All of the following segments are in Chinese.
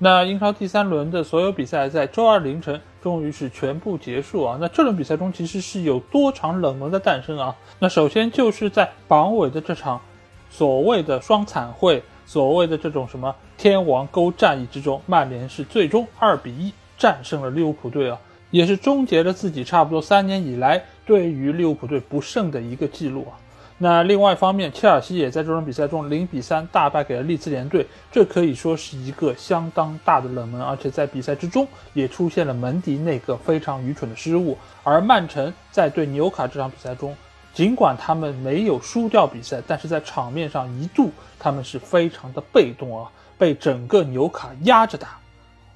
那英超第三轮的所有比赛在周二凌晨终于是全部结束啊！那这轮比赛中其实是有多场冷门的诞生啊！那首先就是在榜尾的这场所谓的双惨会，所谓的这种什么天王沟战役之中，曼联是最终二比一战胜了利物浦队啊，也是终结了自己差不多三年以来对于利物浦队不胜的一个记录啊！那另外一方面，切尔西也在这场比赛中零比三大败给了利兹联队，这可以说是一个相当大的冷门，而且在比赛之中也出现了门迪那个非常愚蠢的失误。而曼城在对纽卡这场比赛中，尽管他们没有输掉比赛，但是在场面上一度他们是非常的被动啊，被整个纽卡压着打。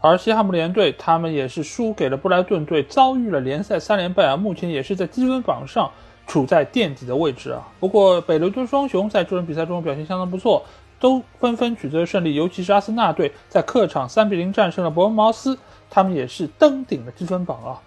而西汉姆联队他们也是输给了布莱顿队，遭遇了联赛三连败啊，目前也是在积分榜上。处在垫底的位置啊，不过北伦敦双雄在这轮比赛中表现相当不错，都纷纷取得了胜利。尤其是阿森纳队在客场三比零战胜了伯恩茅斯，他们也是登顶了积分榜啊。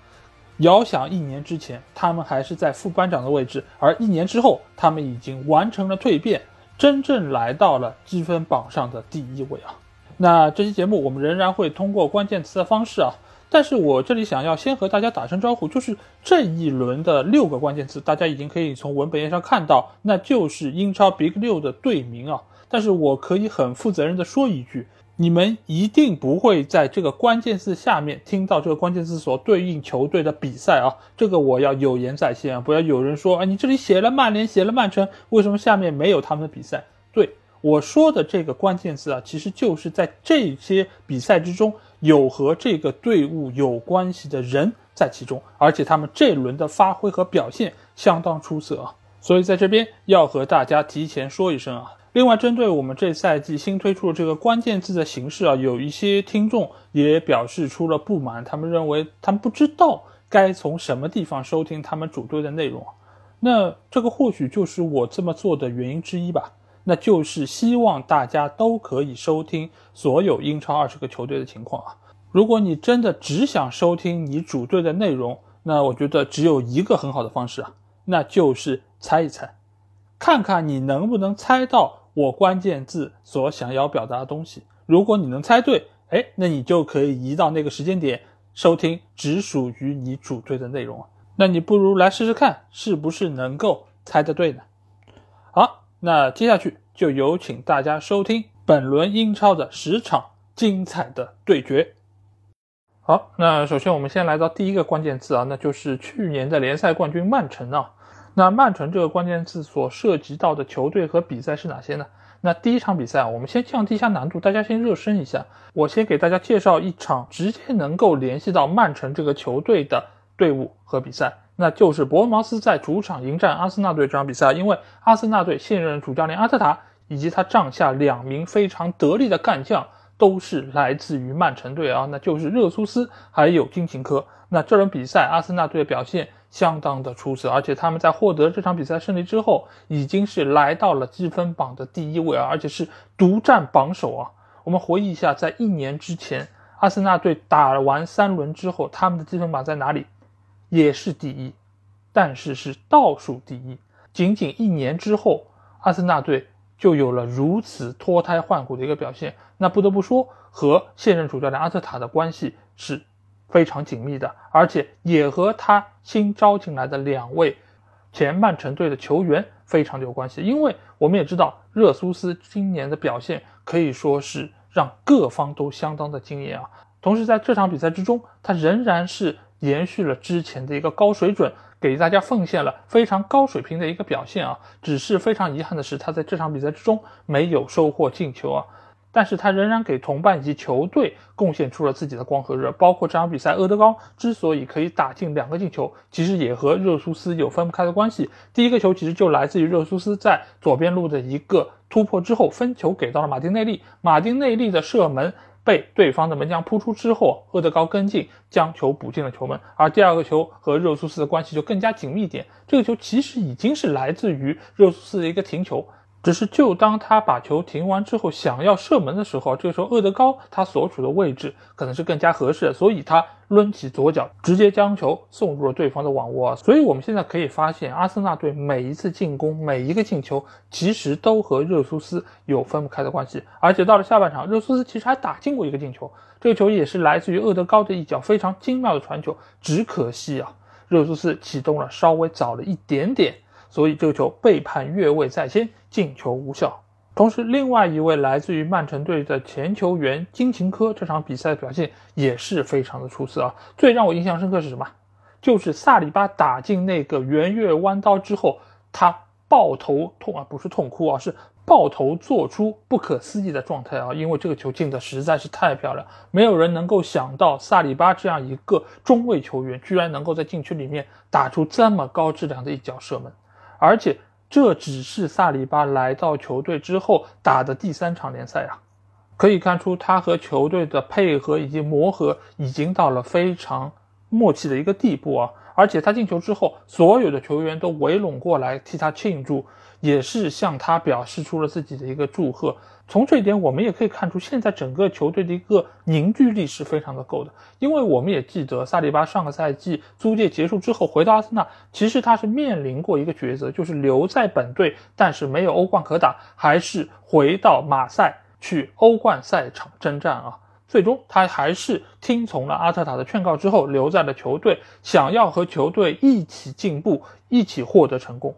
遥想一年之前，他们还是在副班长的位置，而一年之后，他们已经完成了蜕变，真正来到了积分榜上的第一位啊。那这期节目我们仍然会通过关键词的方式啊。但是我这里想要先和大家打声招呼，就是这一轮的六个关键词，大家已经可以从文本页上看到，那就是英超 Big 六的队名啊。但是我可以很负责任的说一句，你们一定不会在这个关键词下面听到这个关键词所对应球队的比赛啊，这个我要有言在先啊，不要有人说啊，你这里写了曼联，写了曼城，为什么下面没有他们的比赛？对我说的这个关键词啊，其实就是在这些比赛之中。有和这个队伍有关系的人在其中，而且他们这轮的发挥和表现相当出色啊！所以在这边要和大家提前说一声啊。另外，针对我们这赛季新推出的这个关键字的形式啊，有一些听众也表示出了不满，他们认为他们不知道该从什么地方收听他们主队的内容。那这个或许就是我这么做的原因之一吧。那就是希望大家都可以收听所有英超二十个球队的情况啊！如果你真的只想收听你主队的内容，那我觉得只有一个很好的方式啊，那就是猜一猜，看看你能不能猜到我关键字所想要表达的东西。如果你能猜对，哎，那你就可以移到那个时间点收听只属于你主队的内容啊！那你不如来试试看，是不是能够猜得对呢？好。那接下去就有请大家收听本轮英超的十场精彩的对决。好，那首先我们先来到第一个关键字啊，那就是去年的联赛冠军曼城啊。那曼城这个关键字所涉及到的球队和比赛是哪些呢？那第一场比赛啊，我们先降低一下难度，大家先热身一下。我先给大家介绍一场直接能够联系到曼城这个球队的队伍和比赛。那就是伯恩茅斯在主场迎战阿森纳队这场比赛，因为阿森纳队现任主教练阿特塔以及他帐下两名非常得力的干将都是来自于曼城队啊，那就是热苏斯还有金琴科。那这轮比赛阿森纳队的表现相当的出色，而且他们在获得这场比赛胜利之后，已经是来到了积分榜的第一位啊，而且是独占榜首啊。我们回忆一下，在一年之前，阿森纳队打完三轮之后，他们的积分榜在哪里？也是第一，但是是倒数第一。仅仅一年之后，阿森纳队就有了如此脱胎换骨的一个表现。那不得不说，和现任主教练阿特塔的关系是非常紧密的，而且也和他新招进来的两位前曼城队的球员非常有关系。因为我们也知道，热苏斯今年的表现可以说是让各方都相当的惊艳啊。同时，在这场比赛之中，他仍然是。延续了之前的一个高水准，给大家奉献了非常高水平的一个表现啊！只是非常遗憾的是，他在这场比赛之中没有收获进球啊。但是他仍然给同伴以及球队贡献出了自己的光和热。包括这场比赛，阿德高之所以可以打进两个进球，其实也和热苏斯有分不开的关系。第一个球其实就来自于热苏斯在左边路的一个突破之后，分球给到了马丁内利，马丁内利的射门。被对方的门将扑出之后，厄德高跟进将球补进了球门，而第二个球和热苏斯的关系就更加紧密点。这个球其实已经是来自于热苏斯的一个停球。只是，就当他把球停完之后，想要射门的时候，这个时候厄德高他所处的位置可能是更加合适，所以他抡起左脚，直接将球送入了对方的网窝。所以，我们现在可以发现，阿森纳队每一次进攻，每一个进球，其实都和热苏斯有分不开的关系。而且到了下半场，热苏斯其实还打进过一个进球，这个球也是来自于厄德高的一脚非常精妙的传球。只可惜啊，热苏斯启动了稍微早了一点点。所以这个球被判越位在先，进球无效。同时，另外一位来自于曼城队的前球员金琴科，这场比赛的表现也是非常的出色啊！最让我印象深刻是什么？就是萨里巴打进那个圆月弯刀之后，他抱头痛啊，不是痛哭啊，是抱头做出不可思议的状态啊！因为这个球进的实在是太漂亮，没有人能够想到萨里巴这样一个中卫球员，居然能够在禁区里面打出这么高质量的一脚射门。而且这只是萨里巴来到球队之后打的第三场联赛啊，可以看出他和球队的配合以及磨合已经到了非常默契的一个地步啊。而且他进球之后，所有的球员都围拢过来替他庆祝，也是向他表示出了自己的一个祝贺。从这一点，我们也可以看出，现在整个球队的一个凝聚力是非常的够的。因为我们也记得，萨利巴上个赛季租借结束之后回到阿森纳，其实他是面临过一个抉择，就是留在本队，但是没有欧冠可打，还是回到马赛去欧冠赛场征战啊。最终，他还是听从了阿特塔的劝告之后，留在了球队，想要和球队一起进步，一起获得成功。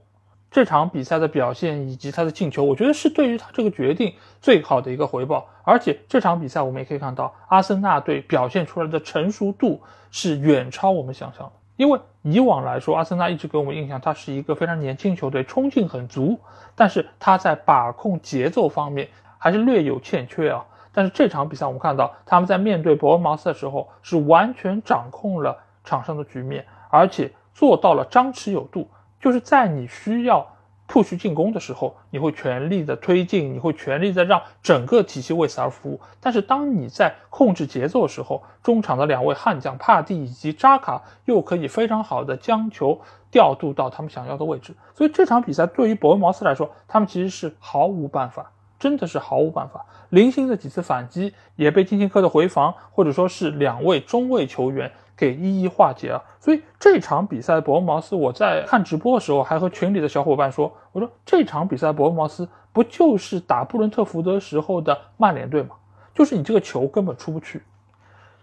这场比赛的表现以及他的进球，我觉得是对于他这个决定最好的一个回报。而且这场比赛我们也可以看到，阿森纳队表现出来的成熟度是远超我们想象的。因为以往来说，阿森纳一直给我们印象，他是一个非常年轻球队，冲劲很足，但是他在把控节奏方面还是略有欠缺啊。但是这场比赛我们看到，他们在面对伯恩茅斯的时候，是完全掌控了场上的局面，而且做到了张弛有度。就是在你需要 push 进攻的时候，你会全力的推进，你会全力的让整个体系为此而服务。但是当你在控制节奏的时候，中场的两位悍将帕蒂以及扎卡又可以非常好的将球调度到他们想要的位置。所以这场比赛对于伯恩茅斯来说，他们其实是毫无办法，真的是毫无办法。零星的几次反击也被金琴科的回防，或者说是两位中卫球员。给一一化解啊！所以这场比赛伯恩茅斯，我在看直播的时候还和群里的小伙伴说：“我说这场比赛伯恩茅斯不就是打布伦特福德时候的曼联队吗？就是你这个球根本出不去，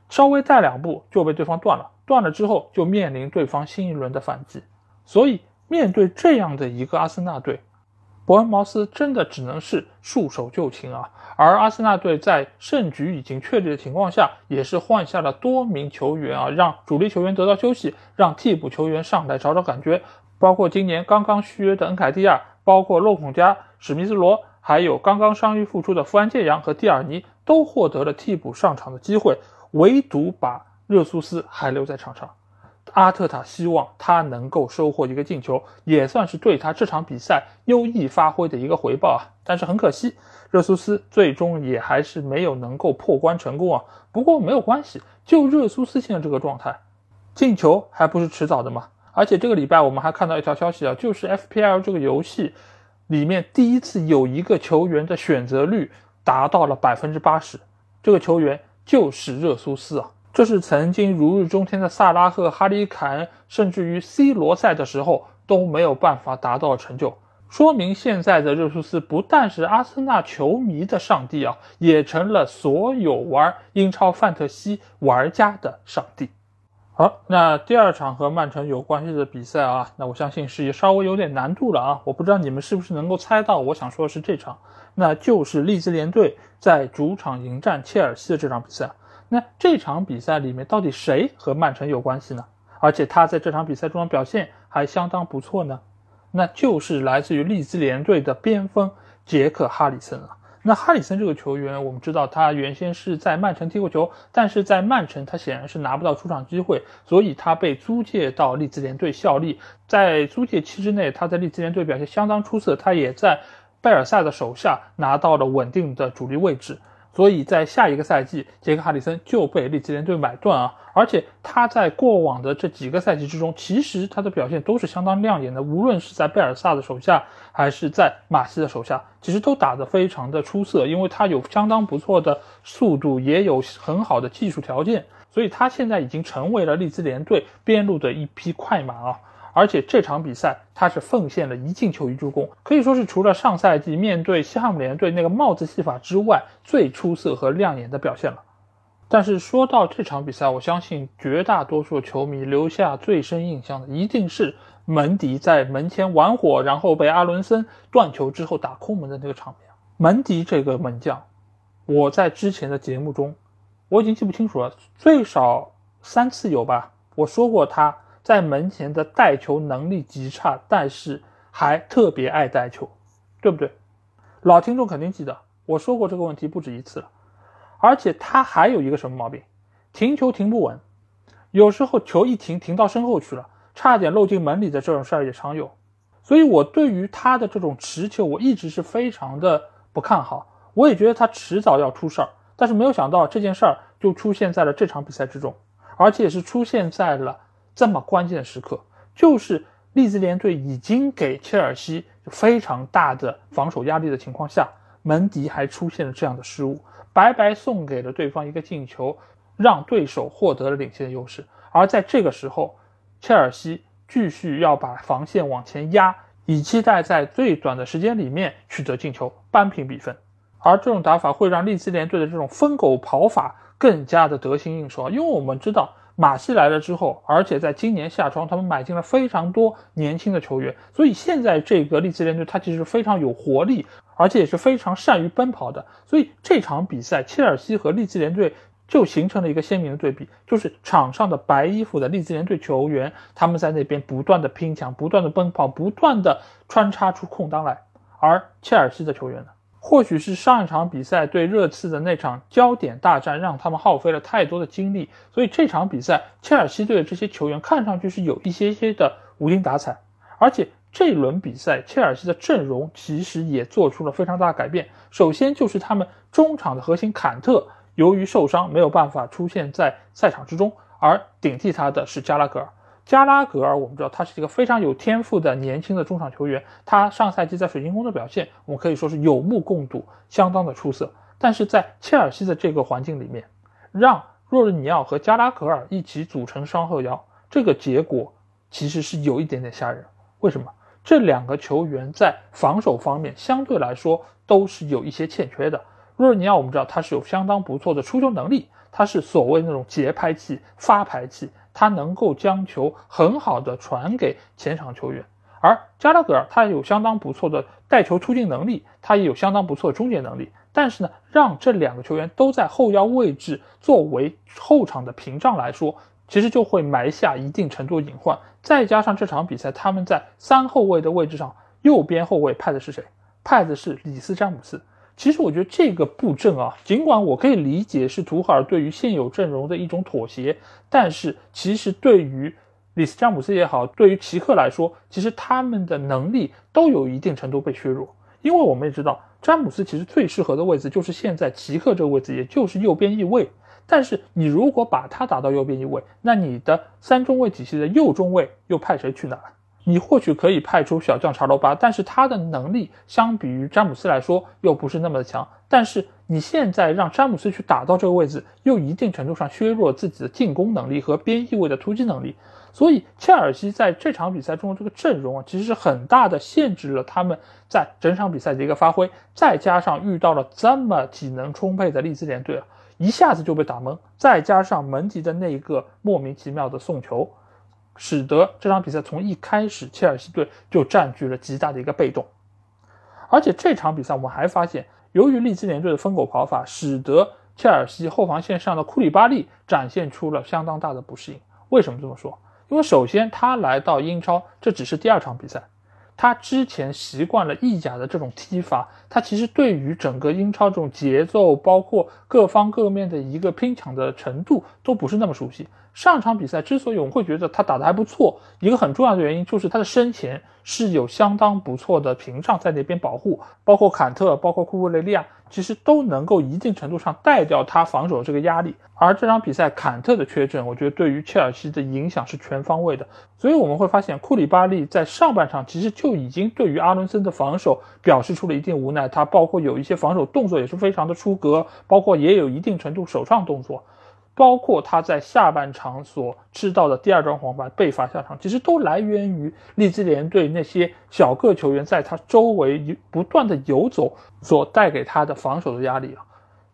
稍微带两步就被对方断了，断了之后就面临对方新一轮的反击。所以面对这样的一个阿森纳队。”伯恩茅斯真的只能是束手就擒啊！而阿森纳队在胜局已经确立的情况下，也是换下了多名球员啊，让主力球员得到休息，让替补球员上来找找感觉。包括今年刚刚续约的恩凯蒂亚，包括洛孔加、史密斯罗，还有刚刚伤愈复出的富安健洋和蒂尔尼，都获得了替补上场的机会，唯独把热苏斯还留在场上。阿特塔希望他能够收获一个进球，也算是对他这场比赛优异发挥的一个回报啊。但是很可惜，热苏斯最终也还是没有能够破关成功啊。不过没有关系，就热苏斯现在这个状态，进球还不是迟早的嘛。而且这个礼拜我们还看到一条消息啊，就是 FPL 这个游戏里面第一次有一个球员的选择率达到了百分之八十，这个球员就是热苏斯啊。这是曾经如日中天的萨拉赫、哈里凯恩，甚至于 C 罗赛的时候都没有办法达到成就，说明现在的热苏斯不但是阿森纳球迷的上帝啊，也成了所有玩英超范特西玩家的上帝。好，那第二场和曼城有关系的比赛啊，那我相信是稍微有点难度了啊，我不知道你们是不是能够猜到，我想说的是这场，那就是利兹联队在主场迎战切尔西的这场比赛。那这场比赛里面到底谁和曼城有关系呢？而且他在这场比赛中的表现还相当不错呢？那就是来自于利兹联队的边锋杰克·哈里森了。那哈里森这个球员，我们知道他原先是在曼城踢过球，但是在曼城他显然是拿不到出场机会，所以他被租借到利兹联队效力。在租借期之内，他在利兹联队表现相当出色，他也在贝尔萨的手下拿到了稳定的主力位置。所以在下一个赛季，杰克哈里森就被利兹联队买断啊！而且他在过往的这几个赛季之中，其实他的表现都是相当亮眼的，无论是在贝尔萨的手下，还是在马西的手下，其实都打得非常的出色，因为他有相当不错的速度，也有很好的技术条件，所以他现在已经成为了利兹联队边路的一匹快马啊！而且这场比赛他是奉献了一进球一助攻，可以说是除了上赛季面对西汉姆联队那个帽子戏法之外最出色和亮眼的表现了。但是说到这场比赛，我相信绝大多数球迷留下最深印象的一定是门迪在门前玩火，然后被阿伦森断球之后打空门的那个场面。门迪这个门将，我在之前的节目中我已经记不清楚了，最少三次有吧，我说过他。在门前的带球能力极差，但是还特别爱带球，对不对？老听众肯定记得我说过这个问题不止一次了。而且他还有一个什么毛病？停球停不稳，有时候球一停停到身后去了，差点漏进门里的这种事儿也常有。所以我对于他的这种持球，我一直是非常的不看好。我也觉得他迟早要出事儿，但是没有想到这件事儿就出现在了这场比赛之中，而且也是出现在了。这么关键的时刻，就是利兹联队已经给切尔西非常大的防守压力的情况下，门迪还出现了这样的失误，白白送给了对方一个进球，让对手获得了领先的优势。而在这个时候，切尔西继续要把防线往前压，以期待在最短的时间里面取得进球，扳平比分。而这种打法会让利兹联队的这种疯狗跑法更加的得心应手啊，因为我们知道。马西来了之后，而且在今年夏窗，他们买进了非常多年轻的球员，所以现在这个利兹联队他其实非常有活力，而且也是非常善于奔跑的。所以这场比赛，切尔西和利兹联队就形成了一个鲜明的对比，就是场上的白衣服的利兹联队球员，他们在那边不断的拼抢，不断的奔跑，不断的穿插出空当来，而切尔西的球员呢？或许是上一场比赛对热刺的那场焦点大战让他们耗费了太多的精力，所以这场比赛切尔西队的这些球员看上去是有一些些的无精打采。而且这轮比赛切尔西的阵容其实也做出了非常大的改变。首先就是他们中场的核心坎特由于受伤没有办法出现在赛场之中，而顶替他的是加拉格尔。加拉格尔，我们知道他是一个非常有天赋的年轻的中场球员。他上赛季在水晶宫的表现，我们可以说是有目共睹，相当的出色。但是在切尔西的这个环境里面，让若日尼奥和加拉格尔一起组成双后腰，这个结果其实是有一点点吓人。为什么？这两个球员在防守方面相对来说都是有一些欠缺的。若日尼奥，我们知道他是有相当不错的出球能力，他是所谓那种节拍器、发牌器。他能够将球很好的传给前场球员，而加拉格尔他有相当不错的带球突进能力，他也有相当不错的终结能力。但是呢，让这两个球员都在后腰位置作为后场的屏障来说，其实就会埋下一定程度隐患。再加上这场比赛他们在三后卫的位置上，右边后卫派的是谁？派的是里斯詹姆斯。其实我觉得这个布阵啊，尽管我可以理解是图赫尔对于现有阵容的一种妥协，但是其实对于里斯詹姆斯也好，对于奇克来说，其实他们的能力都有一定程度被削弱。因为我们也知道，詹姆斯其实最适合的位置就是现在奇克这个位置，也就是右边翼位。但是你如果把他打到右边翼位，那你的三中卫体系的右中卫又派谁去呢？你或许可以派出小将查罗巴，但是他的能力相比于詹姆斯来说又不是那么的强。但是你现在让詹姆斯去打到这个位置，又一定程度上削弱自己的进攻能力和边翼位的突击能力。所以切尔西在这场比赛中的这个阵容啊，其实是很大的限制了他们在整场比赛的一个发挥。再加上遇到了这么体能充沛的利兹联队啊，一下子就被打懵。再加上门迪的那一个莫名其妙的送球。使得这场比赛从一开始，切尔西队就占据了极大的一个被动。而且这场比赛我们还发现，由于利兹联队的疯狗跑法，使得切尔西后防线上的库里巴利展现出了相当大的不适应。为什么这么说？因为首先他来到英超，这只是第二场比赛。他之前习惯了意甲的这种踢法，他其实对于整个英超这种节奏，包括各方各面的一个拼抢的程度，都不是那么熟悉。上场比赛之所以我们会觉得他打得还不错，一个很重要的原因就是他的身前是有相当不错的屏障在那边保护，包括坎特，包括库布雷利亚，其实都能够一定程度上带掉他防守这个压力。而这场比赛坎特的缺阵，我觉得对于切尔西的影响是全方位的。所以我们会发现，库里巴利在上半场其实就已经对于阿伦森的防守表示出了一定无奈，他包括有一些防守动作也是非常的出格，包括也有一定程度首创动作。包括他在下半场所吃到的第二张黄牌被罚下场，其实都来源于利兹联队那些小个球员在他周围不断的游走所带给他的防守的压力啊。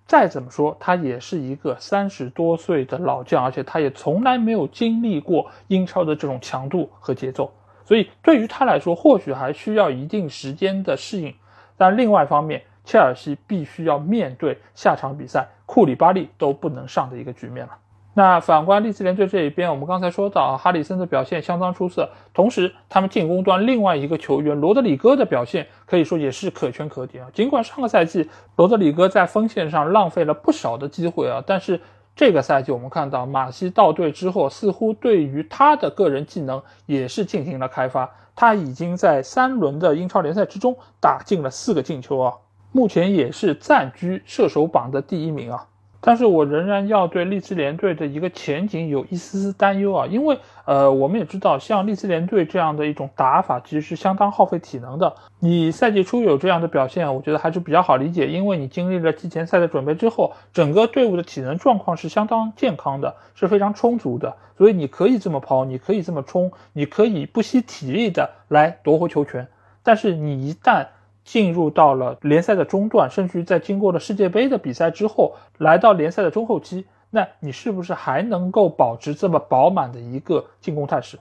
再怎么说，他也是一个三十多岁的老将，而且他也从来没有经历过英超的这种强度和节奏，所以对于他来说，或许还需要一定时间的适应。但另外一方面，切尔西必须要面对下场比赛库里巴利都不能上的一个局面了。那反观利兹联队这一边，我们刚才说到哈里森的表现相当出色，同时他们进攻端另外一个球员罗德里戈的表现可以说也是可圈可点啊。尽管上个赛季罗德里戈在锋线上浪费了不少的机会啊，但是这个赛季我们看到马西到队之后，似乎对于他的个人技能也是进行了开发，他已经在三轮的英超联赛之中打进了四个进球啊。目前也是暂居射手榜的第一名啊，但是我仍然要对利兹联队的一个前景有一丝丝担忧啊，因为呃，我们也知道，像利兹联队这样的一种打法，其实是相当耗费体能的。你赛季初有这样的表现，我觉得还是比较好理解，因为你经历了季前赛的准备之后，整个队伍的体能状况是相当健康的，是非常充足的，所以你可以这么跑，你可以这么冲，你可以不惜体力的来夺回球权。但是你一旦进入到了联赛的中段，甚至于在经过了世界杯的比赛之后，来到联赛的中后期，那你是不是还能够保持这么饱满的一个进攻态势？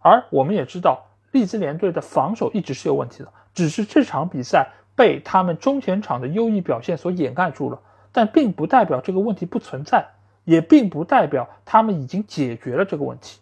而我们也知道，利兹联队的防守一直是有问题的，只是这场比赛被他们中前场的优异表现所掩盖住了，但并不代表这个问题不存在，也并不代表他们已经解决了这个问题。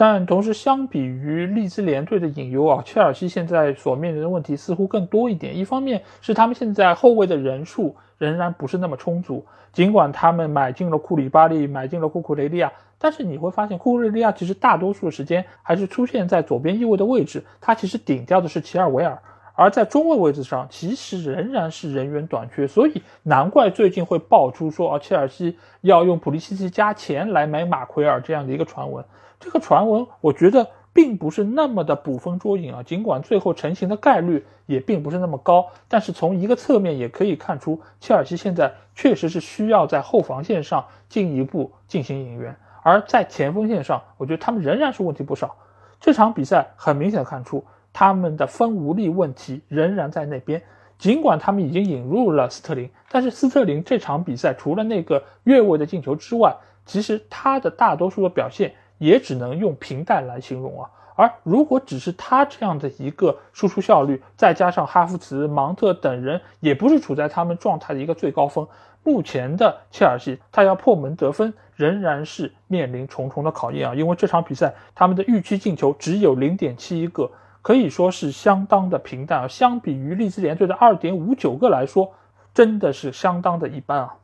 但同时，相比于利兹联队的隐忧啊，切尔西现在所面临的问题似乎更多一点。一方面是他们现在后卫的人数仍然不是那么充足，尽管他们买进了库里巴利，买进了库库雷利亚，但是你会发现库库雷利亚其实大多数时间还是出现在左边翼位的位置，他其实顶掉的是齐尔维尔，而在中卫位置上其实仍然是人员短缺，所以难怪最近会爆出说啊，切尔西要用普利西奇加钱来买马奎尔这样的一个传闻。这个传闻，我觉得并不是那么的捕风捉影啊。尽管最后成型的概率也并不是那么高，但是从一个侧面也可以看出，切尔西现在确实是需要在后防线上进一步进行引援，而在前锋线上，我觉得他们仍然是问题不少。这场比赛很明显看出，他们的分无力问题仍然在那边。尽管他们已经引入了斯特林，但是斯特林这场比赛除了那个越位的进球之外，其实他的大多数的表现。也只能用平淡来形容啊。而如果只是他这样的一个输出效率，再加上哈弗茨、芒特等人也不是处在他们状态的一个最高峰，目前的切尔西他要破门得分仍然是面临重重的考验啊。因为这场比赛他们的预期进球只有零点七一个，可以说是相当的平淡啊。相比于利兹联队的二点五九个来说，真的是相当的一般啊。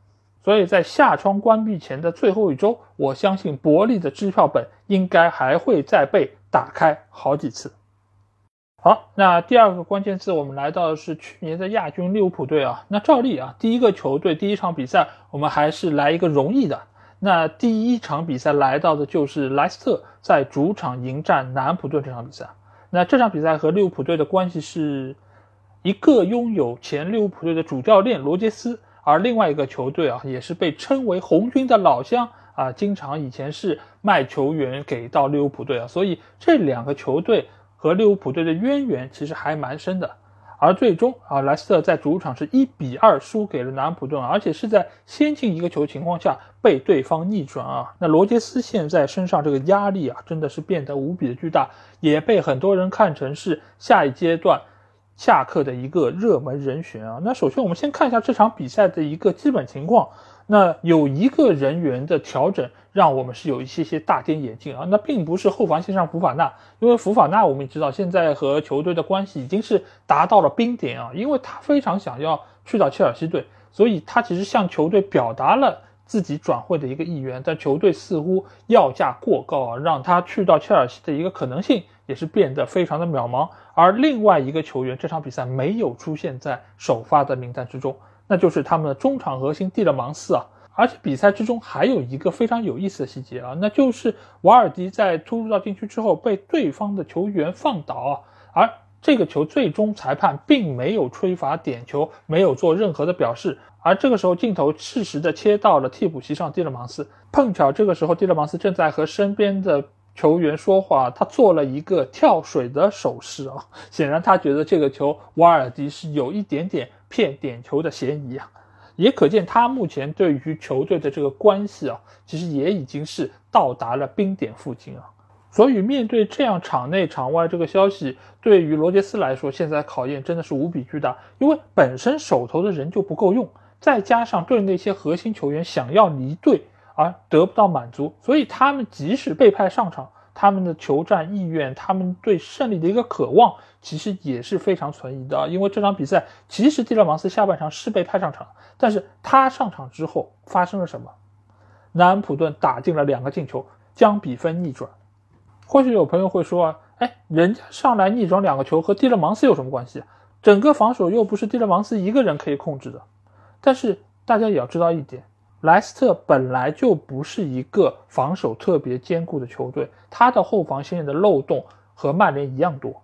所以在夏窗关闭前的最后一周，我相信伯利的支票本应该还会再被打开好几次。好，那第二个关键字，我们来到的是去年的亚军利物浦队啊。那照例啊，第一个球队第一场比赛，我们还是来一个容易的。那第一场比赛来到的就是莱斯特在主场迎战南普顿这场比赛。那这场比赛和利物浦队的关系是一个拥有前利物浦队的主教练罗杰斯。而另外一个球队啊，也是被称为红军的老乡啊，经常以前是卖球员给到利物浦队啊，所以这两个球队和利物浦队的渊源其实还蛮深的。而最终啊，莱斯特在主场是一比二输给了南安普顿，而且是在先进一个球情况下被对方逆转啊。那罗杰斯现在身上这个压力啊，真的是变得无比的巨大，也被很多人看成是下一阶段。下课的一个热门人选啊，那首先我们先看一下这场比赛的一个基本情况。那有一个人员的调整，让我们是有一些些大跌眼镜啊。那并不是后防线上福法纳，因为福法纳我们也知道现在和球队的关系已经是达到了冰点啊，因为他非常想要去到切尔西队，所以他其实向球队表达了自己转会的一个意愿，但球队似乎要价过高啊，让他去到切尔西的一个可能性也是变得非常的渺茫。而另外一个球员这场比赛没有出现在首发的名单之中，那就是他们的中场核心蒂勒芒斯啊。而且比赛之中还有一个非常有意思的细节啊，那就是瓦尔迪在突入到禁区之后被对方的球员放倒啊，而这个球最终裁判并没有吹罚点球，没有做任何的表示。而这个时候镜头适时的切到了替补席上蒂勒芒斯，碰巧这个时候蒂勒芒斯正在和身边的球员说话，他做了一个跳水的手势啊，显然他觉得这个球瓦尔迪是有一点点骗点球的嫌疑啊。也可见他目前对于球队的这个关系啊，其实也已经是到达了冰点附近啊。所以面对这样场内场外这个消息，对于罗杰斯来说，现在考验真的是无比巨大。因为本身手头的人就不够用，再加上对那些核心球员想要离队而得不到满足，所以他们即使被派上场。他们的求战意愿，他们对胜利的一个渴望，其实也是非常存疑的。因为这场比赛，其实蒂勒芒斯下半场是被派上场，但是他上场之后发生了什么？南安普顿打进了两个进球，将比分逆转。或许有朋友会说啊，哎，人家上来逆转两个球和蒂勒芒斯有什么关系？整个防守又不是蒂勒芒斯一个人可以控制的。但是大家也要知道一点。莱斯特本来就不是一个防守特别坚固的球队，他的后防线的漏洞和曼联一样多，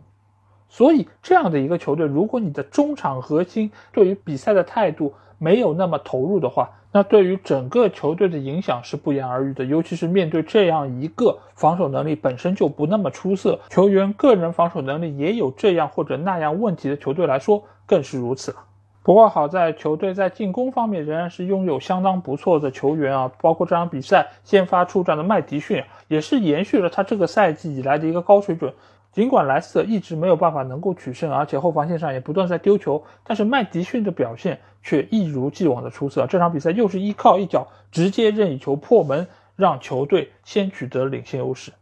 所以这样的一个球队，如果你的中场核心对于比赛的态度没有那么投入的话，那对于整个球队的影响是不言而喻的。尤其是面对这样一个防守能力本身就不那么出色，球员个人防守能力也有这样或者那样问题的球队来说，更是如此了。不过好在球队在进攻方面仍然是拥有相当不错的球员啊，包括这场比赛先发出战的麦迪逊，也是延续了他这个赛季以来的一个高水准。尽管莱斯特一直没有办法能够取胜，而且后防线上也不断在丢球，但是麦迪逊的表现却一如既往的出色。这场比赛又是依靠一脚直接任意球破门，让球队先取得领先优势。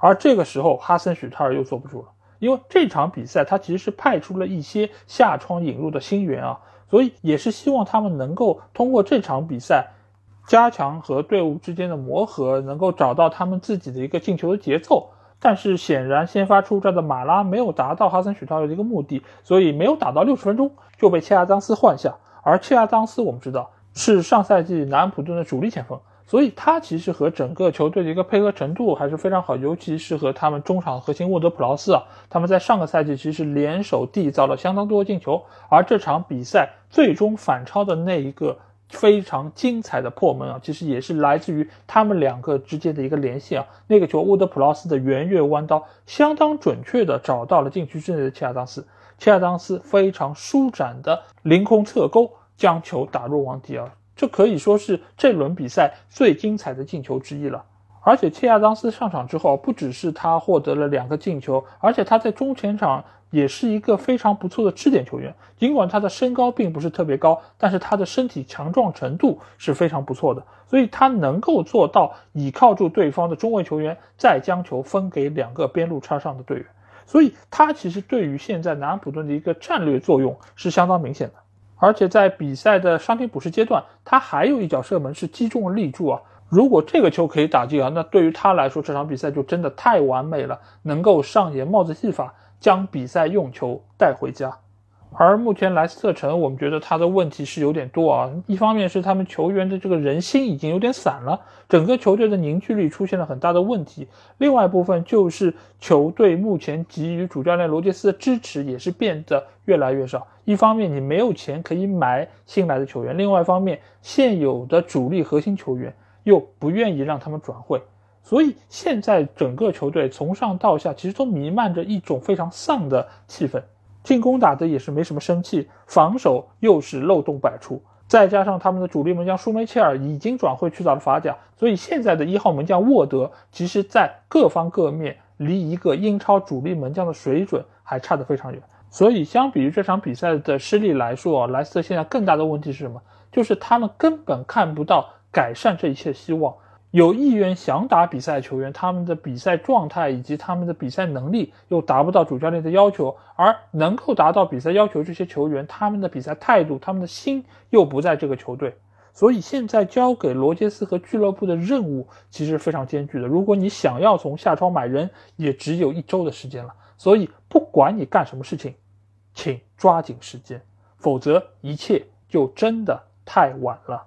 而这个时候，哈森许特尔又坐不住了。因为这场比赛，他其实是派出了一些下窗引入的新援啊，所以也是希望他们能够通过这场比赛，加强和队伍之间的磨合，能够找到他们自己的一个进球的节奏。但是显然先发出战的马拉没有达到哈森许特尔的一个目的，所以没有打到六十分钟就被切亚当斯换下。而切亚当斯我们知道是上赛季南安普顿的主力前锋。所以他其实和整个球队的一个配合程度还是非常好，尤其是和他们中场核心沃德普劳斯啊，他们在上个赛季其实联手缔造了相当多的进球，而这场比赛最终反超的那一个非常精彩的破门啊，其实也是来自于他们两个之间的一个联系啊，那个球沃德普劳斯的圆月弯刀相当准确的找到了禁区之内的切亚当斯，切亚当斯非常舒展的凌空侧勾将球打入网底啊。这可以说是这轮比赛最精彩的进球之一了。而且切亚当斯上场之后，不只是他获得了两个进球，而且他在中前场也是一个非常不错的支点球员。尽管他的身高并不是特别高，但是他的身体强壮程度是非常不错的，所以他能够做到倚靠住对方的中卫球员，再将球分给两个边路插上的队员。所以他其实对于现在南安普顿的一个战略作用是相当明显的。而且在比赛的伤停补时阶段，他还有一脚射门是击中了立柱啊！如果这个球可以打进啊，那对于他来说，这场比赛就真的太完美了，能够上演帽子戏法，将比赛用球带回家。而目前莱斯特城，我们觉得他的问题是有点多啊。一方面是他们球员的这个人心已经有点散了，整个球队的凝聚力出现了很大的问题；另外一部分就是球队目前给予主教练罗杰斯的支持也是变得越来越少。一方面你没有钱可以买新来的球员，另外一方面现有的主力核心球员又不愿意让他们转会，所以现在整个球队从上到下其实都弥漫着一种非常丧的气氛。进攻打的也是没什么生气，防守又是漏洞百出，再加上他们的主力门将舒梅切尔已经转会去到了法甲，所以现在的一号门将沃德，其实在各方各面离一个英超主力门将的水准还差得非常远。所以相比于这场比赛的失利来说，莱斯特现在更大的问题是什么？就是他们根本看不到改善这一切希望。有意愿想打比赛的球员，他们的比赛状态以及他们的比赛能力又达不到主教练的要求，而能够达到比赛要求这些球员，他们的比赛态度、他们的心又不在这个球队，所以现在交给罗杰斯和俱乐部的任务其实非常艰巨的。如果你想要从夏窗买人，也只有一周的时间了。所以不管你干什么事情，请抓紧时间，否则一切就真的太晚了。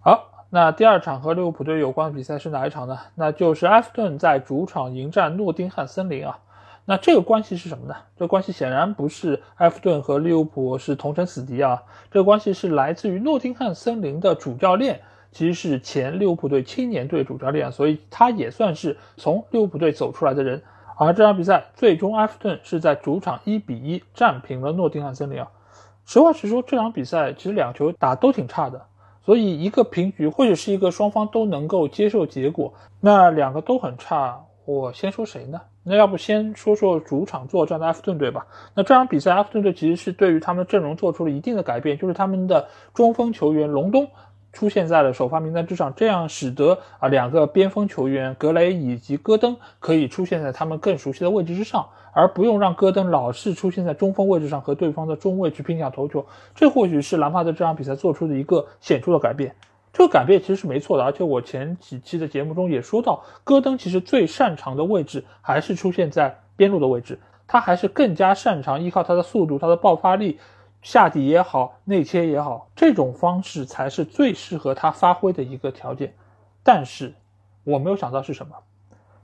好，那第二场和利物浦队有关的比赛是哪一场呢？那就是埃弗顿在主场迎战诺丁汉森林啊。那这个关系是什么呢？这关系显然不是埃弗顿和利物浦是同城死敌啊，这个关系是来自于诺丁汉森林的主教练，其实是前利物浦队青年队主教练，所以他也算是从利物浦队走出来的人。而这场比赛最终埃弗顿是在主场一比一战平了诺丁汉森林啊。实话实说，这场比赛其实两球打都挺差的，所以一个平局或者是一个双方都能够接受结果，那两个都很差，我先说谁呢？那要不先说说主场作战的埃弗顿队吧。那这场比赛，埃弗顿队其实是对于他们的阵容做出了一定的改变，就是他们的中锋球员隆东出现在了首发名单之上，这样使得啊两个边锋球员格雷以及戈登可以出现在他们更熟悉的位置之上，而不用让戈登老是出现在中锋位置上和对方的中卫去拼抢头球。这或许是兰帕德这场比赛做出的一个显著的改变。这个改变其实是没错的，而且我前几期的节目中也说到，戈登其实最擅长的位置还是出现在边路的位置，他还是更加擅长依靠他的速度、他的爆发力，下底也好，内切也好，这种方式才是最适合他发挥的一个条件。但是我没有想到是什么，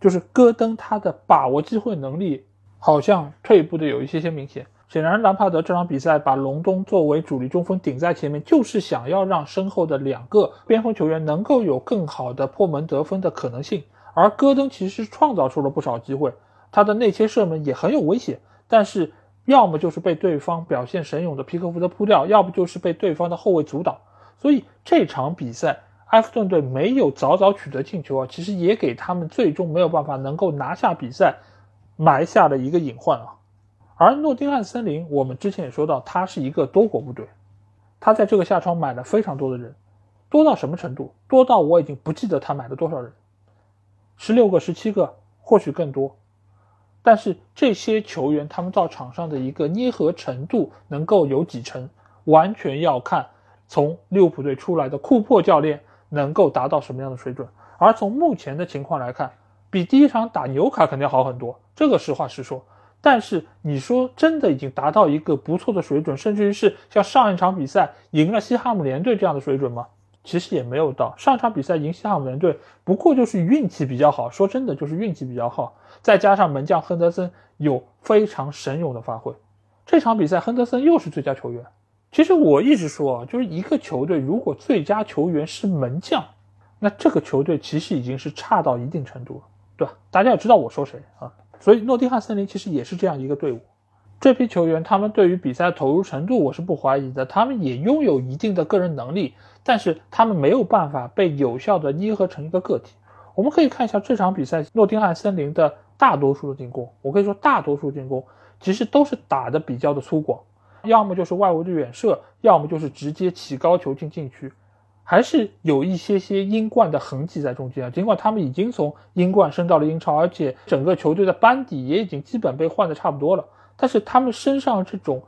就是戈登他的把握机会能力好像退步的有一些些明显。显然，兰帕德这场比赛把隆东作为主力中锋顶在前面，就是想要让身后的两个边锋球员能够有更好的破门得分的可能性。而戈登其实创造出了不少机会，他的内切射门也很有危险，但是要么就是被对方表现神勇的皮克福德扑掉，要不就是被对方的后卫阻挡。所以这场比赛，埃弗顿队没有早早取得进球啊，其实也给他们最终没有办法能够拿下比赛埋下了一个隐患啊。而诺丁汉森林，我们之前也说到，它是一个多国部队，他在这个夏窗买了非常多的人，多到什么程度？多到我已经不记得他买了多少人，十六个、十七个，或许更多。但是这些球员他们到场上的一个捏合程度能够有几成，完全要看从利物浦队出来的库珀教练能够达到什么样的水准。而从目前的情况来看，比第一场打纽卡肯定好很多，这个实话实说。但是你说真的已经达到一个不错的水准，甚至于是像上一场比赛赢了西汉姆联队这样的水准吗？其实也没有到。上场比赛赢西汉姆联队，不过就是运气比较好。说真的，就是运气比较好，再加上门将亨德森有非常神勇的发挥。这场比赛亨德森又是最佳球员。其实我一直说啊，就是一个球队如果最佳球员是门将，那这个球队其实已经是差到一定程度了，对吧？大家也知道我说谁啊？所以诺丁汉森林其实也是这样一个队伍，这批球员他们对于比赛投入程度我是不怀疑的，他们也拥有一定的个人能力，但是他们没有办法被有效的捏合成一个个体。我们可以看一下这场比赛诺丁汉森林的大多数的进攻，我可以说大多数进攻其实都是打的比较的粗犷，要么就是外围的远射，要么就是直接起高球进禁区。还是有一些些英冠的痕迹在中间啊。尽管他们已经从英冠升到了英超，而且整个球队的班底也已经基本被换的差不多了，但是他们身上这种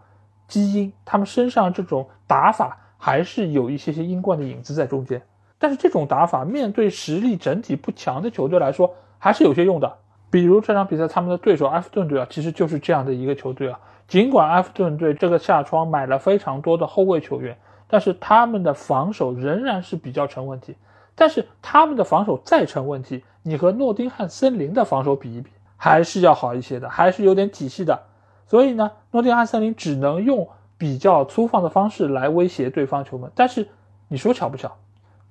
基因，他们身上这种打法，还是有一些些英冠的影子在中间。但是这种打法面对实力整体不强的球队来说，还是有些用的。比如这场比赛他们的对手埃弗顿队啊，其实就是这样的一个球队啊。尽管埃弗顿队这个下窗买了非常多的后卫球员。但是他们的防守仍然是比较成问题，但是他们的防守再成问题，你和诺丁汉森林的防守比一比，还是要好一些的，还是有点体系的。所以呢，诺丁汉森林只能用比较粗放的方式来威胁对方球门。但是你说巧不巧，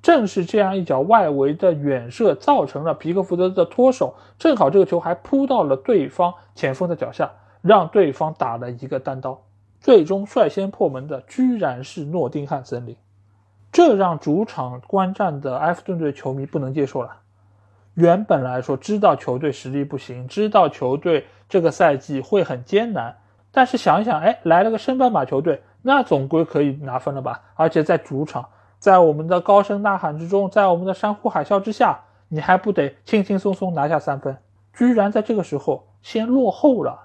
正是这样一脚外围的远射，造成了皮克福德的脱手，正好这个球还扑到了对方前锋的脚下，让对方打了一个单刀。最终率先破门的居然是诺丁汉森林，这让主场观战的埃弗顿队球迷不能接受了。原本来说知道球队实力不行，知道球队这个赛季会很艰难，但是想一想，哎，来了个升班马球队，那总归可以拿分了吧？而且在主场，在我们的高声呐喊之中，在我们的山呼海啸之下，你还不得轻轻松松拿下三分？居然在这个时候先落后了。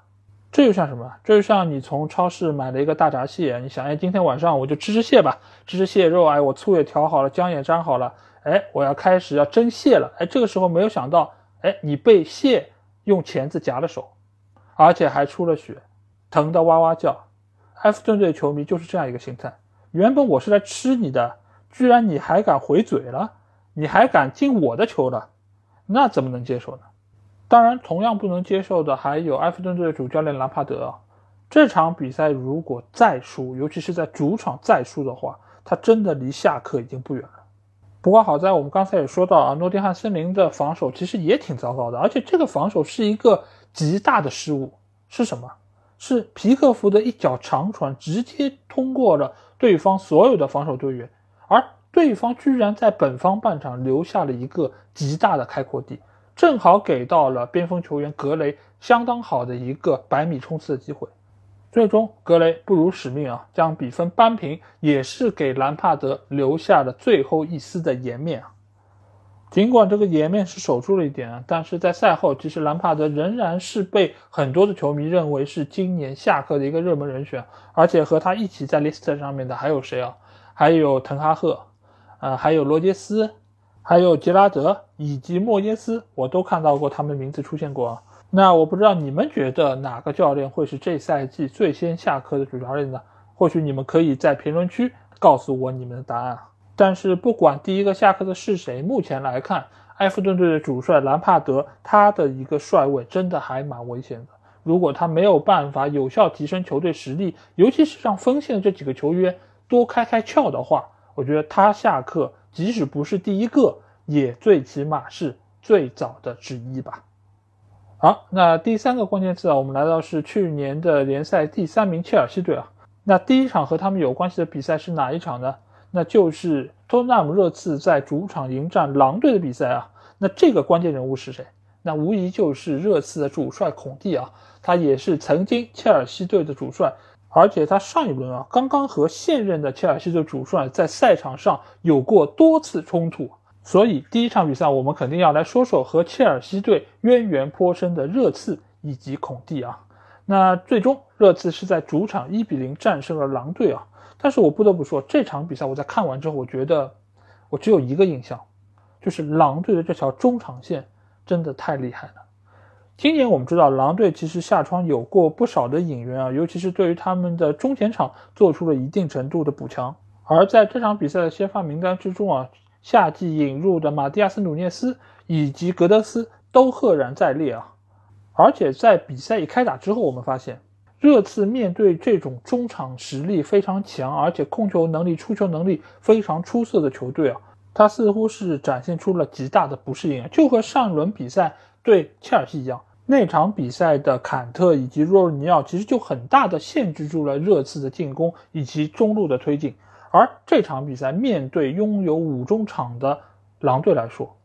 这就像什么？这就像你从超市买了一个大闸蟹，你想，哎，今天晚上我就吃吃蟹吧，吃吃蟹肉，哎，我醋也调好了，姜也沾好了，哎，我要开始要蒸蟹了，哎，这个时候没有想到，哎，你被蟹用钳子夹了手，而且还出了血，疼得哇哇叫。埃弗顿队球迷就是这样一个心态，原本我是来吃你的，居然你还敢回嘴了，你还敢进我的球了，那怎么能接受呢？当然，同样不能接受的还有埃弗顿队的主教练兰帕德啊。这场比赛如果再输，尤其是在主场再输的话，他真的离下课已经不远了。不过好在我们刚才也说到啊，诺丁汉森林的防守其实也挺糟糕的，而且这个防守是一个极大的失误。是什么？是皮克福的一脚长传直接通过了对方所有的防守队员，而对方居然在本方半场留下了一个极大的开阔地，正好给到了边锋球员格雷相当好的一个百米冲刺的机会。最终，格雷不辱使命啊，将比分扳平，也是给兰帕德留下了最后一丝的颜面啊。尽管这个颜面是守住了一点啊，但是在赛后，其实兰帕德仍然是被很多的球迷认为是今年下课的一个热门人选，而且和他一起在 list 上面的还有谁啊？还有滕哈赫，呃，还有罗杰斯，还有杰拉德以及莫耶斯，我都看到过他们名字出现过啊。那我不知道你们觉得哪个教练会是这赛季最先下课的主教练呢？或许你们可以在评论区告诉我你们的答案。但是不管第一个下课的是谁，目前来看，埃弗顿队的主帅兰帕德他的一个帅位真的还蛮危险的。如果他没有办法有效提升球队实力，尤其是让锋线的这几个球员多开开窍的话，我觉得他下课即使不是第一个，也最起码是最早的之一吧。好，那第三个关键词啊，我们来到是去年的联赛第三名切尔西队啊。那第一场和他们有关系的比赛是哪一场呢？那就是托纳姆热刺在主场迎战狼队的比赛啊。那这个关键人物是谁？那无疑就是热刺的主帅孔蒂啊，他也是曾经切尔西队的主帅，而且他上一轮啊，刚刚和现任的切尔西队主帅在赛场上有过多次冲突。所以第一场比赛，我们肯定要来说说和切尔西队渊源颇深的热刺以及孔蒂啊。那最终热刺是在主场一比零战胜了狼队啊。但是我不得不说，这场比赛我在看完之后，我觉得我只有一个印象，就是狼队的这条中场线真的太厉害了。今年我们知道，狼队其实下窗有过不少的引援啊，尤其是对于他们的中前场做出了一定程度的补强。而在这场比赛的先发名单之中啊。夏季引入的马蒂亚斯·努涅斯以及格德斯都赫然在列啊！而且在比赛一开打之后，我们发现热刺面对这种中场实力非常强，而且控球能力、出球能力非常出色的球队啊，他似乎是展现出了极大的不适应，就和上轮比赛对切尔西一样，那场比赛的坎特以及若尔尼奥其实就很大的限制住了热刺的进攻以及中路的推进。而这场比赛面对拥有五中场的狼队来说，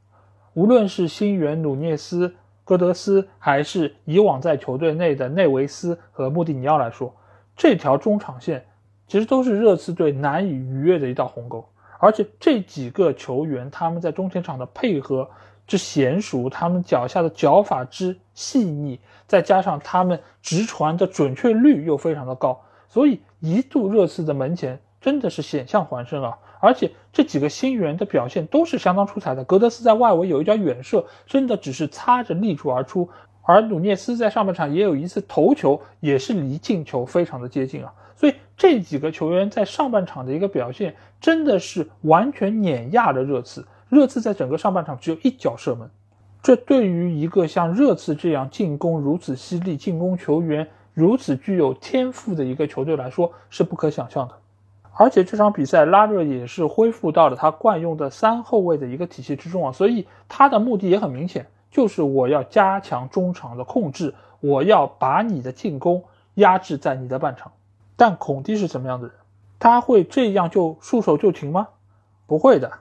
无论是新援努涅斯、戈德斯，还是以往在球队内的内维斯和穆蒂尼奥来说，这条中场线其实都是热刺队难以逾越的一道鸿沟。而且这几个球员他们在中前场的配合之娴熟，他们脚下的脚法之细腻，再加上他们直传的准确率又非常的高，所以一度热刺的门前。真的是险象环生啊！而且这几个新援的表现都是相当出彩的。格德斯在外围有一脚远射，真的只是擦着立柱而出；而努涅斯在上半场也有一次头球，也是离进球非常的接近啊！所以这几个球员在上半场的一个表现，真的是完全碾压了热刺。热刺在整个上半场只有一脚射门，这对于一个像热刺这样进攻如此犀利、进攻球员如此具有天赋的一个球队来说，是不可想象的。而且这场比赛，拉热也是恢复到了他惯用的三后卫的一个体系之中啊，所以他的目的也很明显，就是我要加强中场的控制，我要把你的进攻压制在你的半场。但孔蒂是什么样的人？他会这样就束手就擒吗？不会的。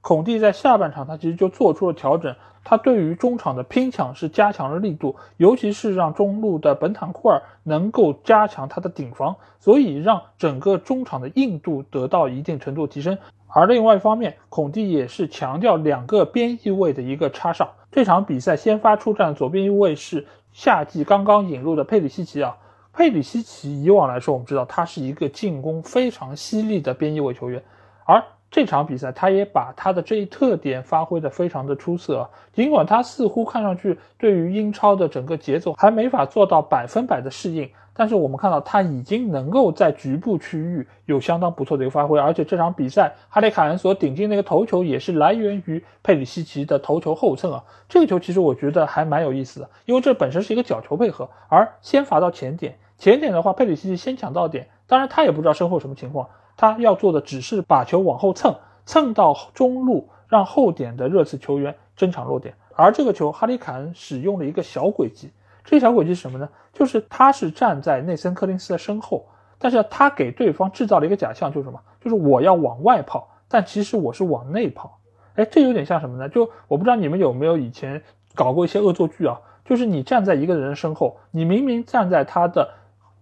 孔蒂在下半场，他其实就做出了调整。他对于中场的拼抢是加强了力度，尤其是让中路的本坦库尔能够加强他的顶防，所以让整个中场的硬度得到一定程度提升。而另外一方面，孔蒂也是强调两个边翼位的一个插上。这场比赛先发出战左边翼位是夏季刚刚引入的佩里西奇啊。佩里西奇以往来说，我们知道他是一个进攻非常犀利的边翼位球员，而这场比赛他也把他的这一特点发挥的非常的出色。尽管他似乎看上去对于英超的整个节奏还没法做到百分百的适应，但是我们看到他已经能够在局部区域有相当不错的一个发挥。而且这场比赛哈里凯恩所顶进那个头球也是来源于佩里西奇的头球后蹭啊。这个球其实我觉得还蛮有意思的，因为这本身是一个角球配合，而先罚到前点，前点的话佩里西奇先抢到点，当然他也不知道身后什么情况。他要做的只是把球往后蹭，蹭到中路，让后点的热刺球员争抢落点。而这个球，哈里凯恩使用了一个小诡计。这个小诡计是什么呢？就是他是站在内森·柯林斯的身后，但是他给对方制造了一个假象，就是什么？就是我要往外跑，但其实我是往内跑。哎，这有点像什么呢？就我不知道你们有没有以前搞过一些恶作剧啊？就是你站在一个人身后，你明明站在他的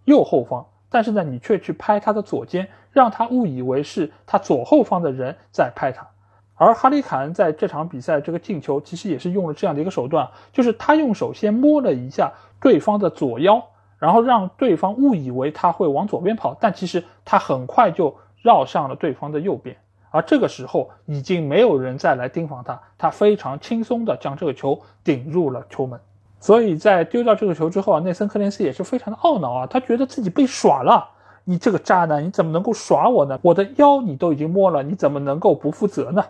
右后方。但是呢，你却去拍他的左肩，让他误以为是他左后方的人在拍他。而哈里凯恩在这场比赛这个进球，其实也是用了这样的一个手段，就是他用手先摸了一下对方的左腰，然后让对方误以为他会往左边跑，但其实他很快就绕向了对方的右边。而这个时候已经没有人再来盯防他，他非常轻松的将这个球顶入了球门。所以在丢掉这个球之后啊，内森·克林斯也是非常的懊恼啊，他觉得自己被耍了。你这个渣男，你怎么能够耍我呢？我的腰你都已经摸了，你怎么能够不负责呢？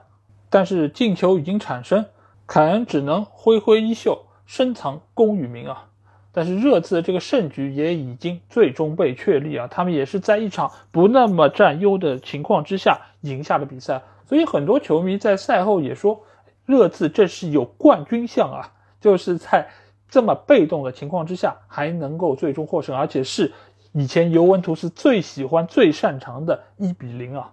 但是进球已经产生，凯恩只能挥挥衣袖，深藏功与名啊。但是热刺的这个胜局也已经最终被确立啊，他们也是在一场不那么占优的情况之下赢下了比赛。所以很多球迷在赛后也说，热刺这是有冠军相啊，就是在。这么被动的情况之下，还能够最终获胜，而且是以前尤文图斯最喜欢、最擅长的一比零啊，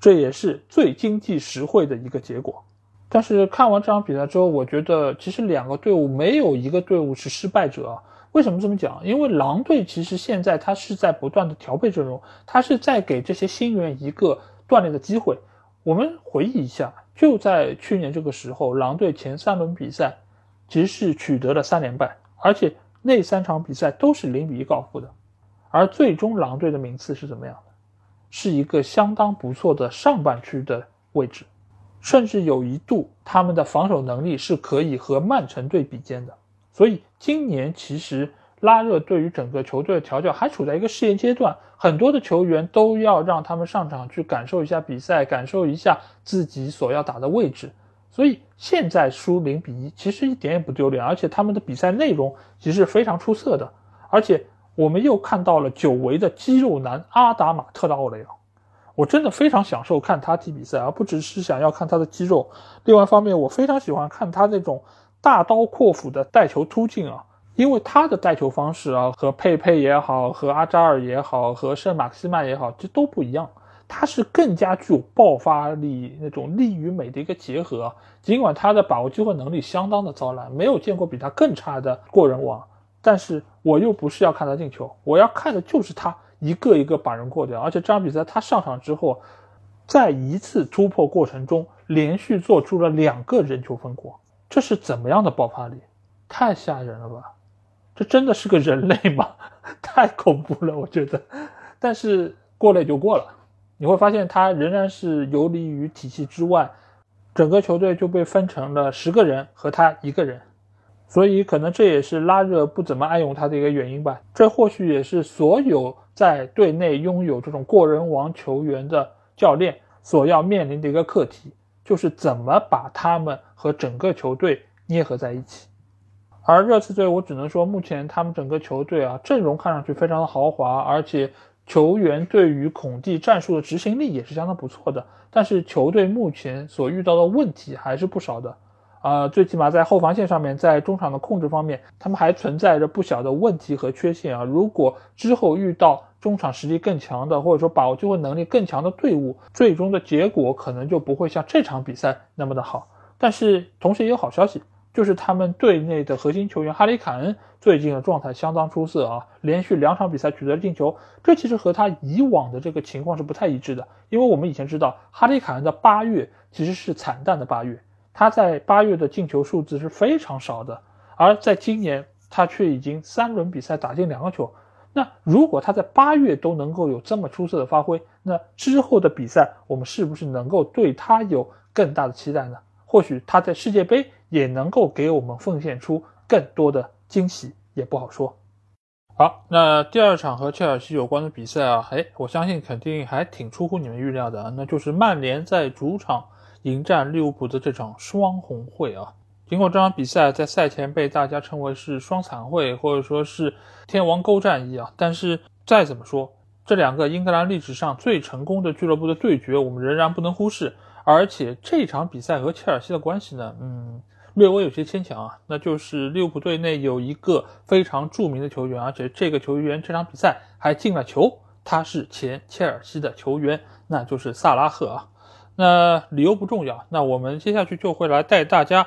这也是最经济实惠的一个结果。但是看完这场比赛之后，我觉得其实两个队伍没有一个队伍是失败者啊。为什么这么讲？因为狼队其实现在他是在不断的调配阵容，他是在给这些新人一个锻炼的机会。我们回忆一下，就在去年这个时候，狼队前三轮比赛。其实是取得了三连败，而且那三场比赛都是零比一告负的，而最终狼队的名次是怎么样的？是一个相当不错的上半区的位置，甚至有一度他们的防守能力是可以和曼城队比肩的。所以今年其实拉热对于整个球队的调教还处在一个试验阶段，很多的球员都要让他们上场去感受一下比赛，感受一下自己所要打的位置。所以现在输零比一，其实一点也不丢脸，而且他们的比赛内容其实非常出色的。而且我们又看到了久违的肌肉男阿达马特的奥雷奥，我真的非常享受看他踢比赛，而不只是想要看他的肌肉。另外一方面，我非常喜欢看他那种大刀阔斧的带球突进啊，因为他的带球方式啊，和佩佩也好，和阿扎尔也好，和圣马克西曼也好，这都不一样。他是更加具有爆发力，那种力与美的一个结合。尽管他的把握机会能力相当的糟烂，没有见过比他更差的过人王，但是我又不是要看他进球，我要看的就是他一个一个把人过掉。而且这场比赛他上场之后，在一次突破过程中连续做出了两个人球分过，这是怎么样的爆发力？太吓人了吧！这真的是个人类吗？太恐怖了，我觉得。但是过了也就过了。你会发现他仍然是游离于体系之外，整个球队就被分成了十个人和他一个人，所以可能这也是拉热不怎么爱用他的一个原因吧。这或许也是所有在队内拥有这种过人王球员的教练所要面临的一个课题，就是怎么把他们和整个球队捏合在一起。而热刺队，我只能说，目前他们整个球队啊，阵容看上去非常的豪华，而且。球员对于孔蒂战术的执行力也是相当不错的，但是球队目前所遇到的问题还是不少的，啊，最起码在后防线上面，在中场的控制方面，他们还存在着不小的问题和缺陷啊。如果之后遇到中场实力更强的，或者说把握机会能力更强的队伍，最终的结果可能就不会像这场比赛那么的好。但是同时也有好消息。就是他们队内的核心球员哈里凯恩最近的状态相当出色啊，连续两场比赛取得了进球，这其实和他以往的这个情况是不太一致的。因为我们以前知道哈里凯恩的八月其实是惨淡的八月，他在八月的进球数字是非常少的，而在今年他却已经三轮比赛打进两个球，那如果他在八月都能够有这么出色的发挥，那之后的比赛我们是不是能够对他有更大的期待呢？或许他在世界杯也能够给我们奉献出更多的惊喜，也不好说。好，那第二场和切尔西有关的比赛啊，哎，我相信肯定还挺出乎你们预料的，那就是曼联在主场迎战利物浦的这场双红会啊。尽管这场比赛在赛前被大家称为是双惨会，或者说是天王沟战役啊，但是再怎么说，这两个英格兰历史上最成功的俱乐部的对决，我们仍然不能忽视。而且这场比赛和切尔西的关系呢，嗯，略微有些牵强啊。那就是利物浦队内有一个非常著名的球员，而且这个球员这场比赛还进了球，他是前切尔西的球员，那就是萨拉赫啊。那理由不重要，那我们接下去就会来带大家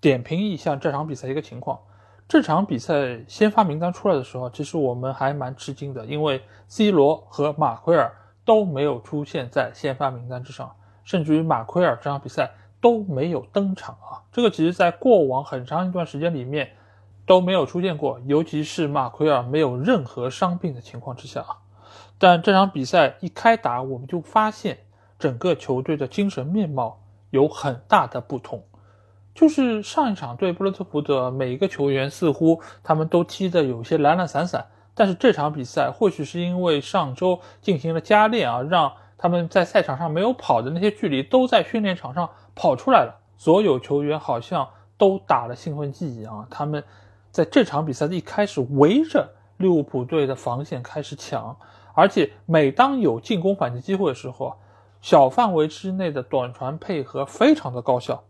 点评一下这场比赛一个情况。这场比赛先发名单出来的时候，其实我们还蛮吃惊的，因为 C 罗和马奎尔都没有出现在先发名单之上。甚至于马奎尔这场比赛都没有登场啊！这个其实在过往很长一段时间里面都没有出现过，尤其是马奎尔没有任何伤病的情况之下啊。但这场比赛一开打，我们就发现整个球队的精神面貌有很大的不同。就是上一场对布伦特福德，每一个球员似乎他们都踢得有些懒懒散散，但是这场比赛或许是因为上周进行了加练啊，让。他们在赛场上没有跑的那些距离，都在训练场上跑出来了。所有球员好像都打了兴奋剂一样，他们在这场比赛的一开始围着利物浦队的防线开始抢，而且每当有进攻反击机会的时候，小范围之内的短传配合非常的高效。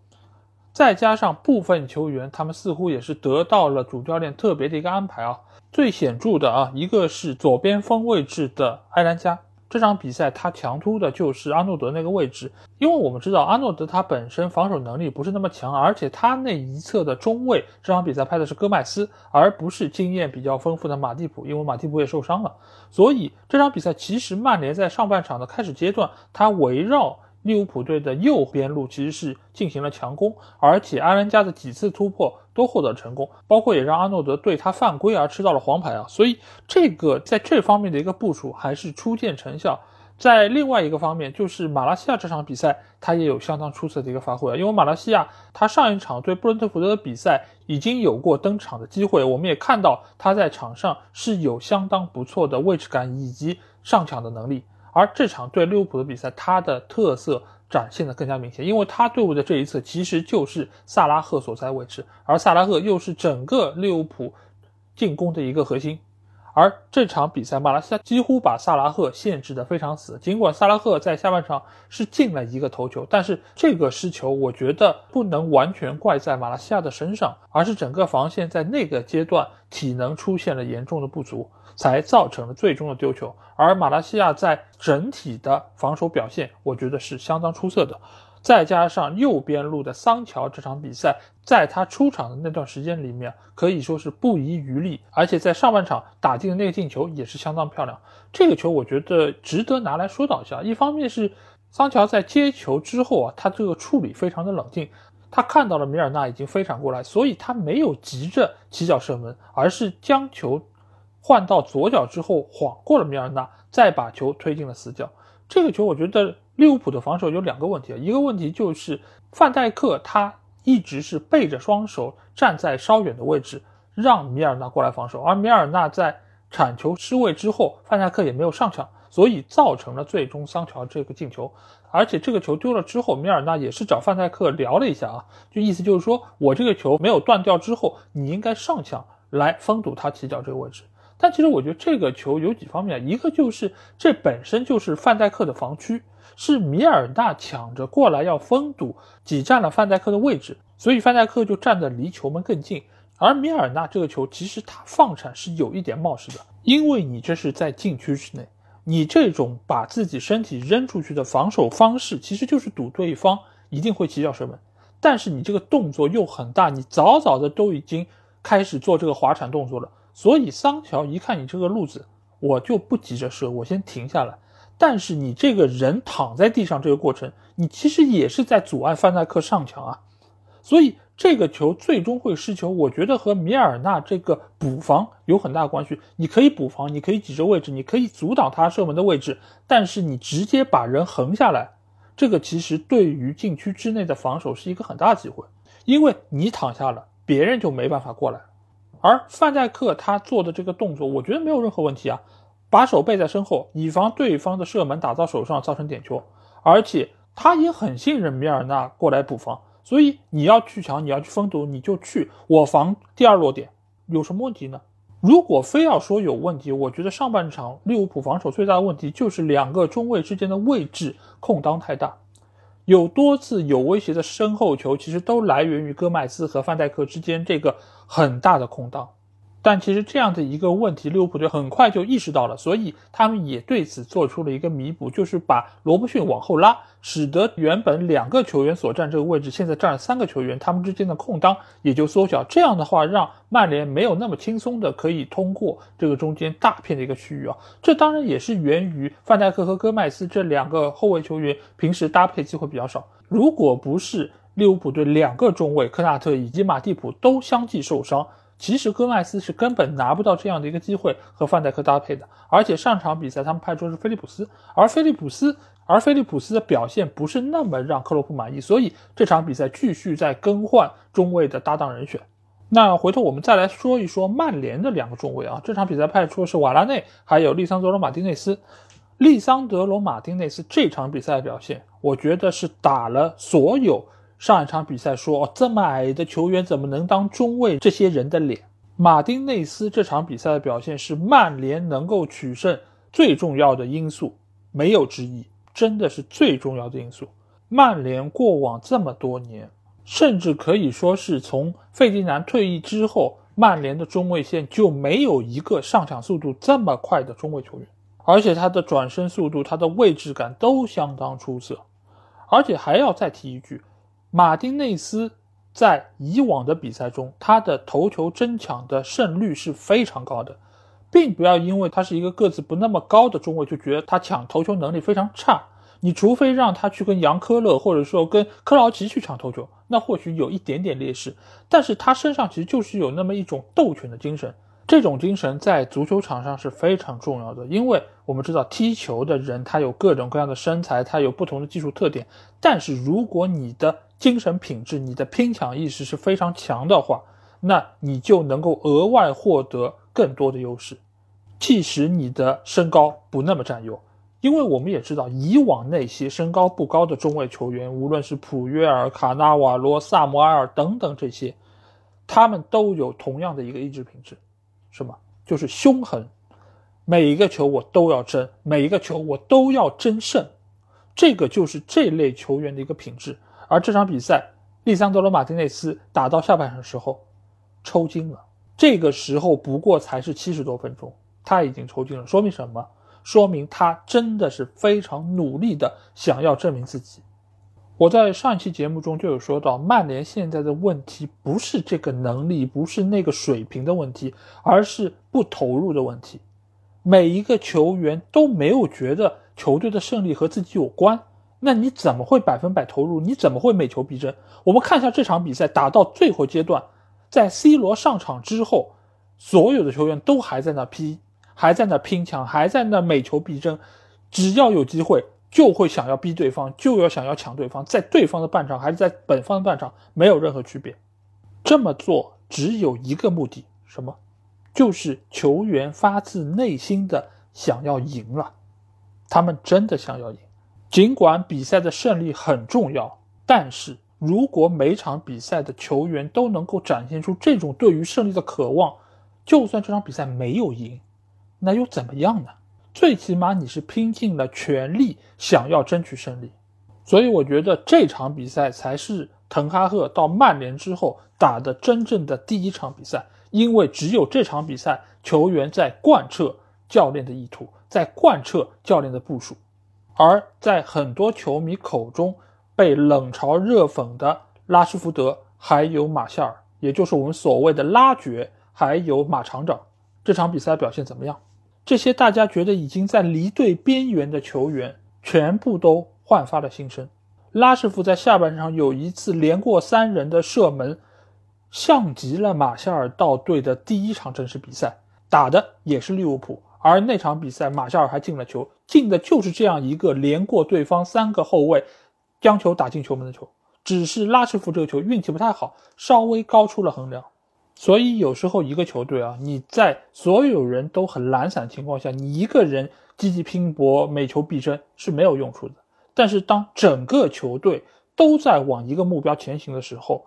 再加上部分球员，他们似乎也是得到了主教练特别的一个安排啊。最显著的啊，一个是左边锋位置的埃兰加。这场比赛他强突的就是阿诺德那个位置，因为我们知道阿诺德他本身防守能力不是那么强，而且他那一侧的中卫这场比赛拍的是戈麦斯，而不是经验比较丰富的马蒂普，因为马蒂普也受伤了，所以这场比赛其实曼联在上半场的开始阶段，他围绕。利物浦队的右边路其实是进行了强攻，而且阿兰加的几次突破都获得成功，包括也让阿诺德对他犯规而吃到了黄牌啊，所以这个在这方面的一个部署还是初见成效。在另外一个方面，就是马来西亚这场比赛他也有相当出色的一个发挥啊，因为马来西亚他上一场对布伦特福德的比赛已经有过登场的机会，我们也看到他在场上是有相当不错的位置感以及上抢的能力。而这场对利物浦的比赛，他的特色展现的更加明显，因为他队伍的这一侧其实就是萨拉赫所在位置，而萨拉赫又是整个利物浦进攻的一个核心。而这场比赛，马来西亚几乎把萨拉赫限制的非常死。尽管萨拉赫在下半场是进了一个头球，但是这个失球，我觉得不能完全怪在马来西亚的身上，而是整个防线在那个阶段体能出现了严重的不足。才造成了最终的丢球，而马来西亚在整体的防守表现，我觉得是相当出色的。再加上右边路的桑乔，这场比赛在他出场的那段时间里面，可以说是不遗余力，而且在上半场打进的那个进球也是相当漂亮。这个球我觉得值得拿来说道一下。一方面是桑乔在接球之后啊，他这个处理非常的冷静，他看到了米尔纳已经飞铲过来，所以他没有急着起脚射门，而是将球。换到左脚之后晃过了米尔纳，再把球推进了死角。这个球我觉得利物浦的防守有两个问题啊，一个问题就是范戴克他一直是背着双手站在稍远的位置，让米尔纳过来防守，而米尔纳在铲球失位之后，范戴克也没有上抢，所以造成了最终桑乔这个进球。而且这个球丢了之后，米尔纳也是找范戴克聊了一下啊，就意思就是说我这个球没有断掉之后，你应该上抢来封堵他起脚这个位置。但其实我觉得这个球有几方面，一个就是这本身就是范戴克的防区，是米尔纳抢着过来要封堵，挤占了范戴克的位置，所以范戴克就站得离球门更近。而米尔纳这个球其实他放铲是有一点冒失的，因为你这是在禁区之内，你这种把自己身体扔出去的防守方式，其实就是赌对方一定会起脚射门。但是你这个动作又很大，你早早的都已经开始做这个滑铲动作了。所以桑乔一看你这个路子，我就不急着射，我先停下来。但是你这个人躺在地上这个过程，你其实也是在阻碍范戴克上墙啊。所以这个球最终会失球，我觉得和米尔纳这个补防有很大关系。你可以补防，你可以挤着位置，你可以阻挡他射门的位置，但是你直接把人横下来，这个其实对于禁区之内的防守是一个很大机会，因为你躺下了，别人就没办法过来。而范戴克他做的这个动作，我觉得没有任何问题啊，把手背在身后，以防对方的射门打到手上造成点球，而且他也很信任米尔纳过来补防。所以你要去抢，你要去封堵，你就去我防第二落点，有什么问题呢？如果非要说有问题，我觉得上半场利物浦防守最大的问题就是两个中卫之间的位置空当太大，有多次有威胁的身后球，其实都来源于戈麦斯和范戴克之间这个很大的空档。但其实这样的一个问题，利物浦队很快就意识到了，所以他们也对此做出了一个弥补，就是把罗伯逊往后拉，使得原本两个球员所占这个位置，现在占了三个球员，他们之间的空当也就缩小。这样的话，让曼联没有那么轻松的可以通过这个中间大片的一个区域啊。这当然也是源于范戴克和戈麦斯这两个后卫球员平时搭配机会比较少。如果不是利物浦队两个中卫科纳特以及马蒂普都相继受伤。其实戈麦斯是根本拿不到这样的一个机会和范戴克搭配的，而且上场比赛他们派出的是菲利普斯，而菲利普斯而菲利普斯的表现不是那么让克洛普满意，所以这场比赛继续在更换中卫的搭档人选。那回头我们再来说一说曼联的两个中卫啊，这场比赛派出的是瓦拉内还有利桑德罗马丁内斯。利桑德罗马丁内斯这场比赛的表现，我觉得是打了所有。上一场比赛说，这么矮的球员怎么能当中卫？这些人的脸。马丁内斯这场比赛的表现是曼联能够取胜最重要的因素，没有之一，真的是最重要的因素。曼联过往这么多年，甚至可以说是从费迪南退役之后，曼联的中卫线就没有一个上场速度这么快的中卫球员，而且他的转身速度、他的位置感都相当出色。而且还要再提一句。马丁内斯在以往的比赛中，他的头球争抢的胜率是非常高的，并不要因为他是一个个子不那么高的中卫就觉得他抢头球能力非常差。你除非让他去跟杨科勒或者说跟克劳奇去抢头球，那或许有一点点劣势，但是他身上其实就是有那么一种斗犬的精神。这种精神在足球场上是非常重要的，因为我们知道踢球的人他有各种各样的身材，他有不同的技术特点。但是如果你的精神品质、你的拼抢意识是非常强的话，那你就能够额外获得更多的优势，即使你的身高不那么占优。因为我们也知道，以往那些身高不高的中卫球员，无论是普约尔、卡纳瓦罗、萨摩埃尔等等这些，他们都有同样的一个意志品质。什么？就是凶狠，每一个球我都要争，每一个球我都要争胜，这个就是这类球员的一个品质。而这场比赛，利桑德罗马丁内斯打到下半场时候抽筋了，这个时候不过才是七十多分钟，他已经抽筋了，说明什么？说明他真的是非常努力的想要证明自己。我在上一期节目中就有说到，曼联现在的问题不是这个能力，不是那个水平的问题，而是不投入的问题。每一个球员都没有觉得球队的胜利和自己有关，那你怎么会百分百投入？你怎么会每球必争？我们看一下这场比赛打到最后阶段，在 C 罗上场之后，所有的球员都还在那拼，还在那拼抢，还在那每球必争，只要有机会。就会想要逼对方，就要想要抢对方，在对方的半场还是在本方的半场，没有任何区别。这么做只有一个目的，什么？就是球员发自内心的想要赢了，他们真的想要赢。尽管比赛的胜利很重要，但是如果每场比赛的球员都能够展现出这种对于胜利的渴望，就算这场比赛没有赢，那又怎么样呢？最起码你是拼尽了全力想要争取胜利，所以我觉得这场比赛才是滕哈赫到曼联之后打的真正的第一场比赛，因为只有这场比赛，球员在贯彻教练的意图，在贯彻教练的部署，而在很多球迷口中被冷嘲热讽的拉什福德，还有马夏尔，也就是我们所谓的拉爵，还有马厂长，这场比赛表现怎么样？这些大家觉得已经在离队边缘的球员，全部都焕发了新生。拉什福在下半场有一次连过三人的射门，像极了马夏尔到队的第一场正式比赛，打的也是利物浦。而那场比赛，马夏尔还进了球，进的就是这样一个连过对方三个后卫，将球打进球门的球。只是拉什福这个球运气不太好，稍微高出了横梁。所以有时候一个球队啊，你在所有人都很懒散情况下，你一个人积极拼搏、每球必争是没有用处的。但是当整个球队都在往一个目标前行的时候，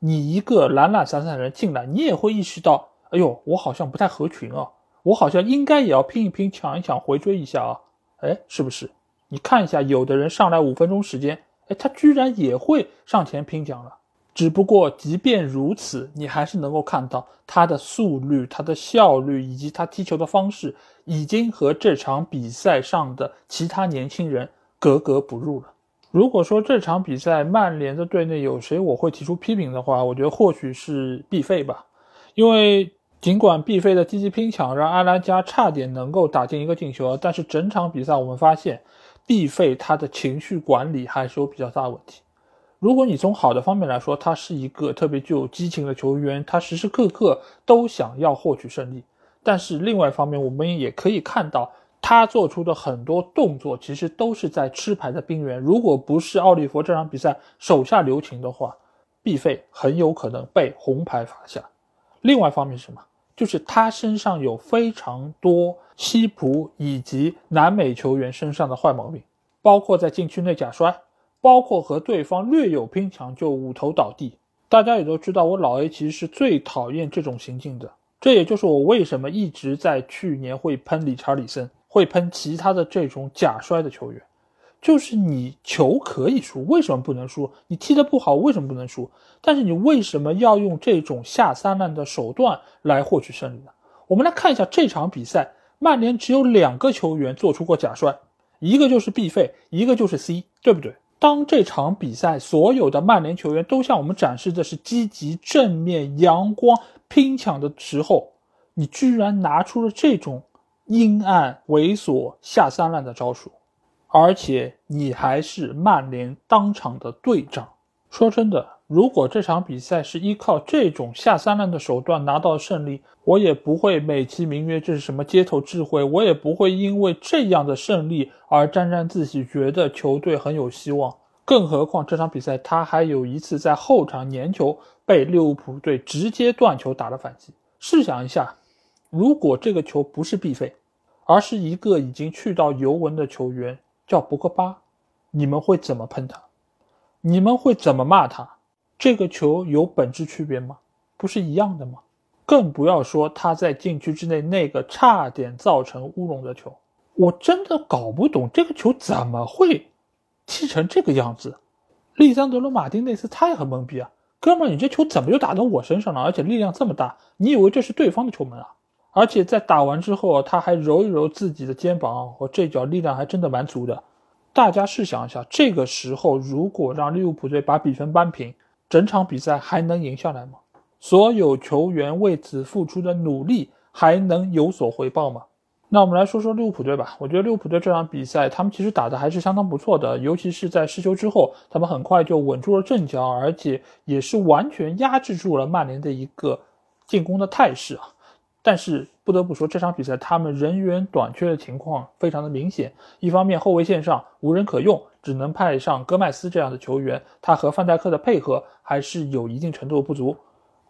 你一个懒懒散散的人进来，你也会意识到，哎呦，我好像不太合群啊，我好像应该也要拼一拼、抢一抢、回追一下啊，哎，是不是？你看一下，有的人上来五分钟时间，哎，他居然也会上前拼抢了。只不过，即便如此，你还是能够看到他的速率、他的效率以及他踢球的方式，已经和这场比赛上的其他年轻人格格不入了。如果说这场比赛曼联的队内有谁我会提出批评的话，我觉得或许是毕费吧。因为尽管毕费的积极拼抢让阿拉加差点能够打进一个进球，但是整场比赛我们发现，毕费他的情绪管理还是有比较大问题。如果你从好的方面来说，他是一个特别具有激情的球员，他时时刻刻都想要获取胜利。但是另外一方面，我们也可以看到他做出的很多动作，其实都是在吃牌的边缘。如果不是奥利弗这场比赛手下留情的话，毕费很有可能被红牌罚下。另外一方面是什么？就是他身上有非常多西普以及南美球员身上的坏毛病，包括在禁区内假摔。包括和对方略有拼抢就捂头倒地，大家也都知道，我老 A 其实是最讨厌这种行径的。这也就是我为什么一直在去年会喷理查里森，会喷其他的这种假摔的球员。就是你球可以输，为什么不能输？你踢得不好，为什么不能输？但是你为什么要用这种下三滥的手段来获取胜利呢？我们来看一下这场比赛，曼联只有两个球员做出过假摔，一个就是 B 费，一个就是 C，对不对？当这场比赛所有的曼联球员都向我们展示的是积极、正面、阳光、拼抢的时候，你居然拿出了这种阴暗、猥琐、下三滥的招数，而且你还是曼联当场的队长。说真的。如果这场比赛是依靠这种下三滥的手段拿到胜利，我也不会美其名曰这是什么街头智慧，我也不会因为这样的胜利而沾沾自喜，觉得球队很有希望。更何况这场比赛他还有一次在后场粘球被利物浦队直接断球打了反击。试想一下，如果这个球不是必费，而是一个已经去到尤文的球员叫博格巴，你们会怎么喷他？你们会怎么骂他？这个球有本质区别吗？不是一样的吗？更不要说他在禁区之内那个差点造成乌龙的球，我真的搞不懂这个球怎么会踢成这个样子。利桑德罗·马丁内斯他也很懵逼啊，哥们儿，你这球怎么就打到我身上了？而且力量这么大，你以为这是对方的球门啊？而且在打完之后，他还揉一揉自己的肩膀，我这脚力量还真的蛮足的。大家试想一下，这个时候如果让利物浦队把比分扳平，整场比赛还能赢下来吗？所有球员为此付出的努力还能有所回报吗？那我们来说说利物浦队吧。我觉得利物浦队这场比赛，他们其实打的还是相当不错的，尤其是在失球之后，他们很快就稳住了阵脚，而且也是完全压制住了曼联的一个进攻的态势啊。但是不得不说，这场比赛他们人员短缺的情况非常的明显。一方面，后卫线上无人可用，只能派上戈麦斯这样的球员，他和范戴克的配合还是有一定程度的不足。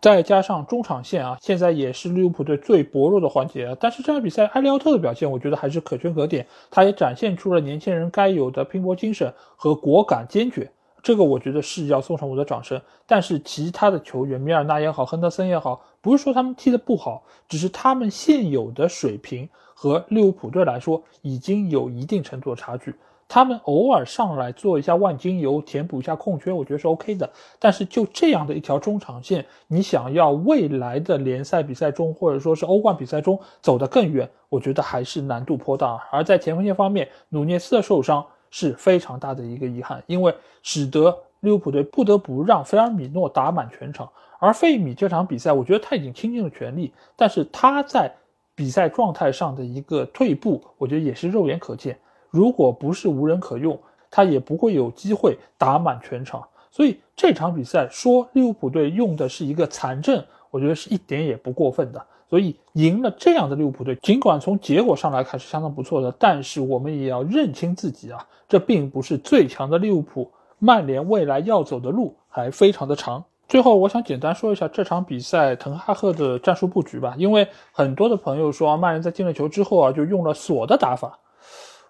再加上中场线啊，现在也是利物浦队最薄弱的环节。但是这场比赛，埃利奥特的表现，我觉得还是可圈可点。他也展现出了年轻人该有的拼搏精神和果敢坚决。这个我觉得是要送上我的掌声，但是其他的球员，米尔纳也好，亨德森也好，不是说他们踢得不好，只是他们现有的水平和利物浦队来说已经有一定程度的差距。他们偶尔上来做一下万金油，填补一下空缺，我觉得是 OK 的。但是就这样的一条中场线，你想要未来的联赛比赛中，或者说是欧冠比赛中走得更远，我觉得还是难度颇大。而在前锋线方面，努涅斯的受伤。是非常大的一个遗憾，因为使得利物浦队不得不让菲尔米诺打满全场。而费米这场比赛，我觉得他已经倾尽了全力，但是他在比赛状态上的一个退步，我觉得也是肉眼可见。如果不是无人可用，他也不会有机会打满全场。所以这场比赛说利物浦队用的是一个残阵，我觉得是一点也不过分的。所以赢了这样的利物浦队，尽管从结果上来看是相当不错的，但是我们也要认清自己啊，这并不是最强的利物浦。曼联未来要走的路还非常的长。最后，我想简单说一下这场比赛滕哈赫的战术布局吧，因为很多的朋友说曼联在进了球之后啊，就用了锁的打法。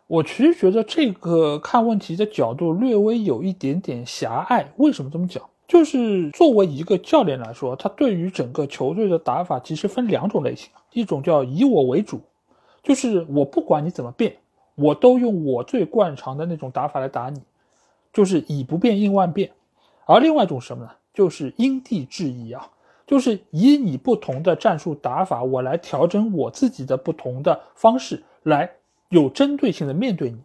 我其实觉得这个看问题的角度略微有一点点狭隘。为什么这么讲？就是作为一个教练来说，他对于整个球队的打法其实分两种类型，一种叫以我为主，就是我不管你怎么变，我都用我最惯常的那种打法来打你，就是以不变应万变。而另外一种什么呢？就是因地制宜啊，就是以你不同的战术打法，我来调整我自己的不同的方式来。有针对性的面对你，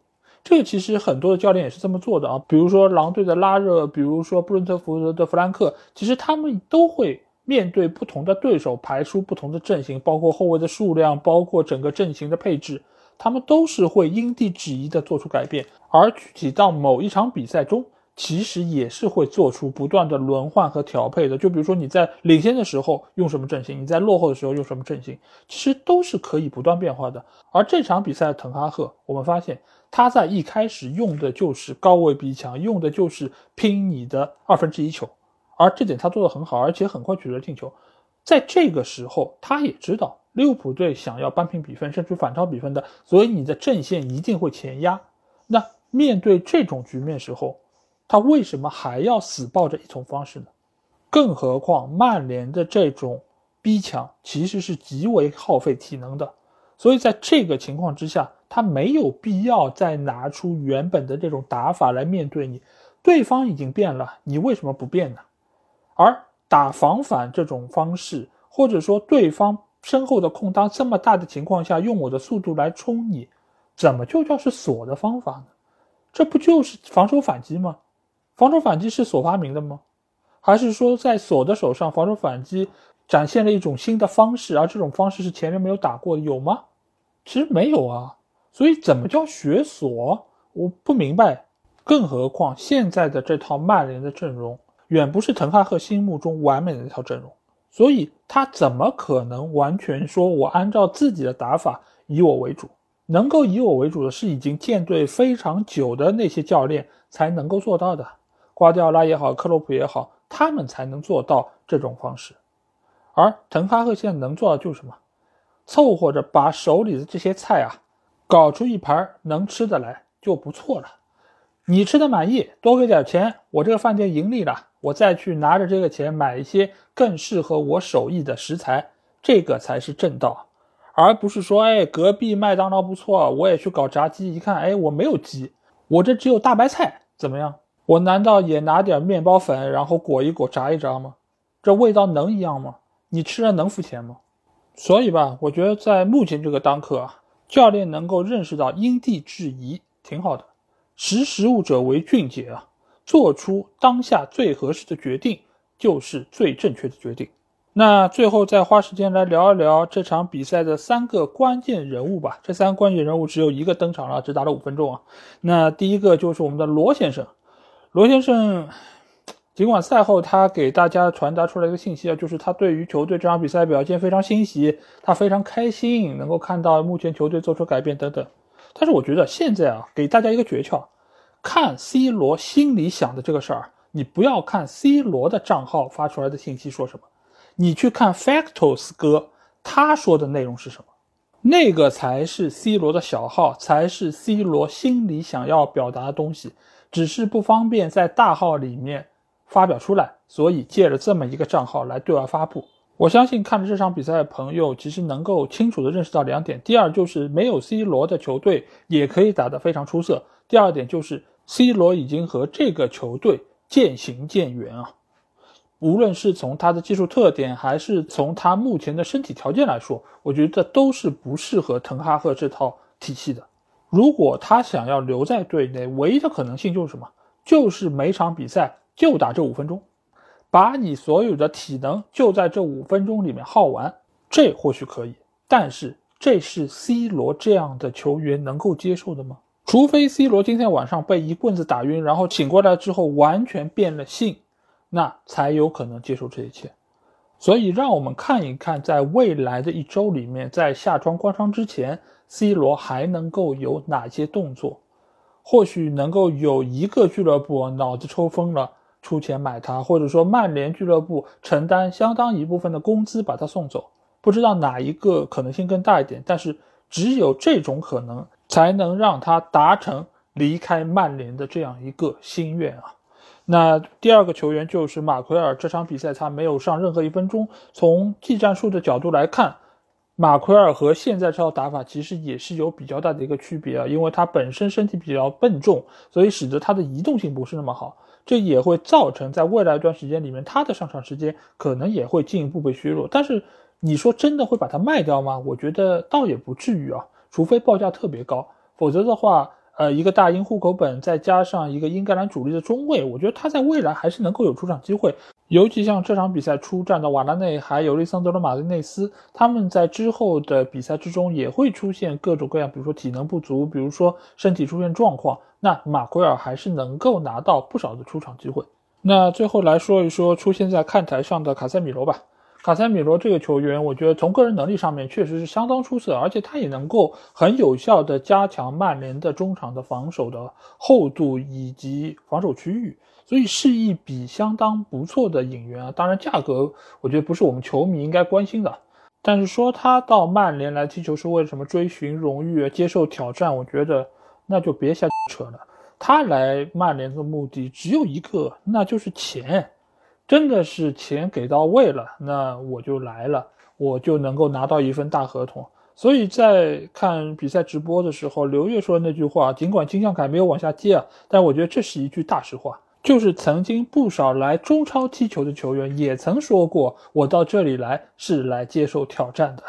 这个其实很多的教练也是这么做的啊。比如说狼队的拉热，比如说布伦特福德的弗兰克，其实他们都会面对不同的对手排出不同的阵型，包括后卫的数量，包括整个阵型的配置，他们都是会因地制宜的做出改变。而具体到某一场比赛中，其实也是会做出不断的轮换和调配的。就比如说你在领先的时候用什么阵型，你在落后的时候用什么阵型，其实都是可以不断变化的。而这场比赛的滕哈赫，我们发现他在一开始用的就是高位逼抢，用的就是拼你的二分之一球，而这点他做得很好，而且很快取得进球。在这个时候，他也知道利物浦队想要扳平比分，甚至反超比分的，所以你的阵线一定会前压。那面对这种局面时候，他为什么还要死抱着一种方式呢？更何况曼联的这种逼抢其实是极为耗费体能的，所以在这个情况之下，他没有必要再拿出原本的这种打法来面对你。对方已经变了，你为什么不变呢？而打防反这种方式，或者说对方身后的空当这么大的情况下，用我的速度来冲你，怎么就叫是锁的方法呢？这不就是防守反击吗？防守反击是所发明的吗？还是说在所的手上，防守反击展现了一种新的方式，而这种方式是前人没有打过，有吗？其实没有啊。所以怎么叫学锁？我不明白。更何况现在的这套曼联的阵容远不是滕哈赫心目中完美的那套阵容，所以他怎么可能完全说我按照自己的打法以我为主？能够以我为主的是已经建队非常久的那些教练才能够做到的。瓜迪奥拉也好，克洛普也好，他们才能做到这种方式。而滕哈赫现在能做到就是什么？凑合着把手里的这些菜啊，搞出一盘能吃的来就不错了。你吃的满意，多给点钱，我这个饭店盈利了，我再去拿着这个钱买一些更适合我手艺的食材，这个才是正道，而不是说，哎，隔壁麦当劳不错，我也去搞炸鸡，一看，哎，我没有鸡，我这只有大白菜，怎么样？我难道也拿点面包粉，然后裹一裹，炸一炸吗？这味道能一样吗？你吃了能付钱吗？所以吧，我觉得在目前这个当刻啊，教练能够认识到因地制宜挺好的，识时务者为俊杰啊，做出当下最合适的决定就是最正确的决定。那最后再花时间来聊一聊这场比赛的三个关键人物吧。这三个关键人物只有一个登场了，只打了五分钟啊。那第一个就是我们的罗先生。罗先生，尽管赛后他给大家传达出来一个信息啊，就是他对于球队这场比赛表现非常欣喜，他非常开心能够看到目前球队做出改变等等。但是我觉得现在啊，给大家一个诀窍，看 C 罗心里想的这个事儿，你不要看 C 罗的账号发出来的信息说什么，你去看 Factos 哥他说的内容是什么，那个才是 C 罗的小号，才是 C 罗心里想要表达的东西。只是不方便在大号里面发表出来，所以借了这么一个账号来对外发布。我相信看了这场比赛的朋友，其实能够清楚的认识到两点：第二，就是没有 C 罗的球队也可以打得非常出色；第二点就是 C 罗已经和这个球队渐行渐远啊。无论是从他的技术特点，还是从他目前的身体条件来说，我觉得都是不适合滕哈赫这套体系的。如果他想要留在队内，唯一的可能性就是什么？就是每场比赛就打这五分钟，把你所有的体能就在这五分钟里面耗完，这或许可以。但是这是 C 罗这样的球员能够接受的吗？除非 C 罗今天晚上被一棍子打晕，然后醒过来之后完全变了性，那才有可能接受这一切。所以，让我们看一看，在未来的一周里面，在夏窗关窗之前，C 罗还能够有哪些动作？或许能够有一个俱乐部脑子抽风了，出钱买他，或者说曼联俱乐部承担相当一部分的工资把他送走。不知道哪一个可能性更大一点，但是只有这种可能，才能让他达成离开曼联的这样一个心愿啊。那第二个球员就是马奎尔，这场比赛他没有上任何一分钟。从技战术的角度来看，马奎尔和现在这套打法其实也是有比较大的一个区别啊，因为他本身身体比较笨重，所以使得他的移动性不是那么好，这也会造成在未来一段时间里面他的上场时间可能也会进一步被削弱。但是你说真的会把它卖掉吗？我觉得倒也不至于啊，除非报价特别高，否则的话。呃，一个大英户口本，再加上一个英格兰主力的中卫，我觉得他在未来还是能够有出场机会。尤其像这场比赛出战的瓦拉内还有利桑德罗马丁内斯，他们在之后的比赛之中也会出现各种各样，比如说体能不足，比如说身体出现状况，那马奎尔还是能够拿到不少的出场机会。那最后来说一说出现在看台上的卡塞米罗吧。卡塞米罗这个球员，我觉得从个人能力上面确实是相当出色，而且他也能够很有效的加强曼联的中场的防守的厚度以及防守区域，所以是一笔相当不错的引援啊。当然，价格我觉得不是我们球迷应该关心的，但是说他到曼联来踢球是为了什么追寻荣誉、接受挑战，我觉得那就别瞎扯了。他来曼联的目的只有一个，那就是钱。真的是钱给到位了，那我就来了，我就能够拿到一份大合同。所以在看比赛直播的时候，刘烨说的那句话，尽管金像凯没有往下接啊，但我觉得这是一句大实话。就是曾经不少来中超踢球的球员也曾说过，我到这里来是来接受挑战的。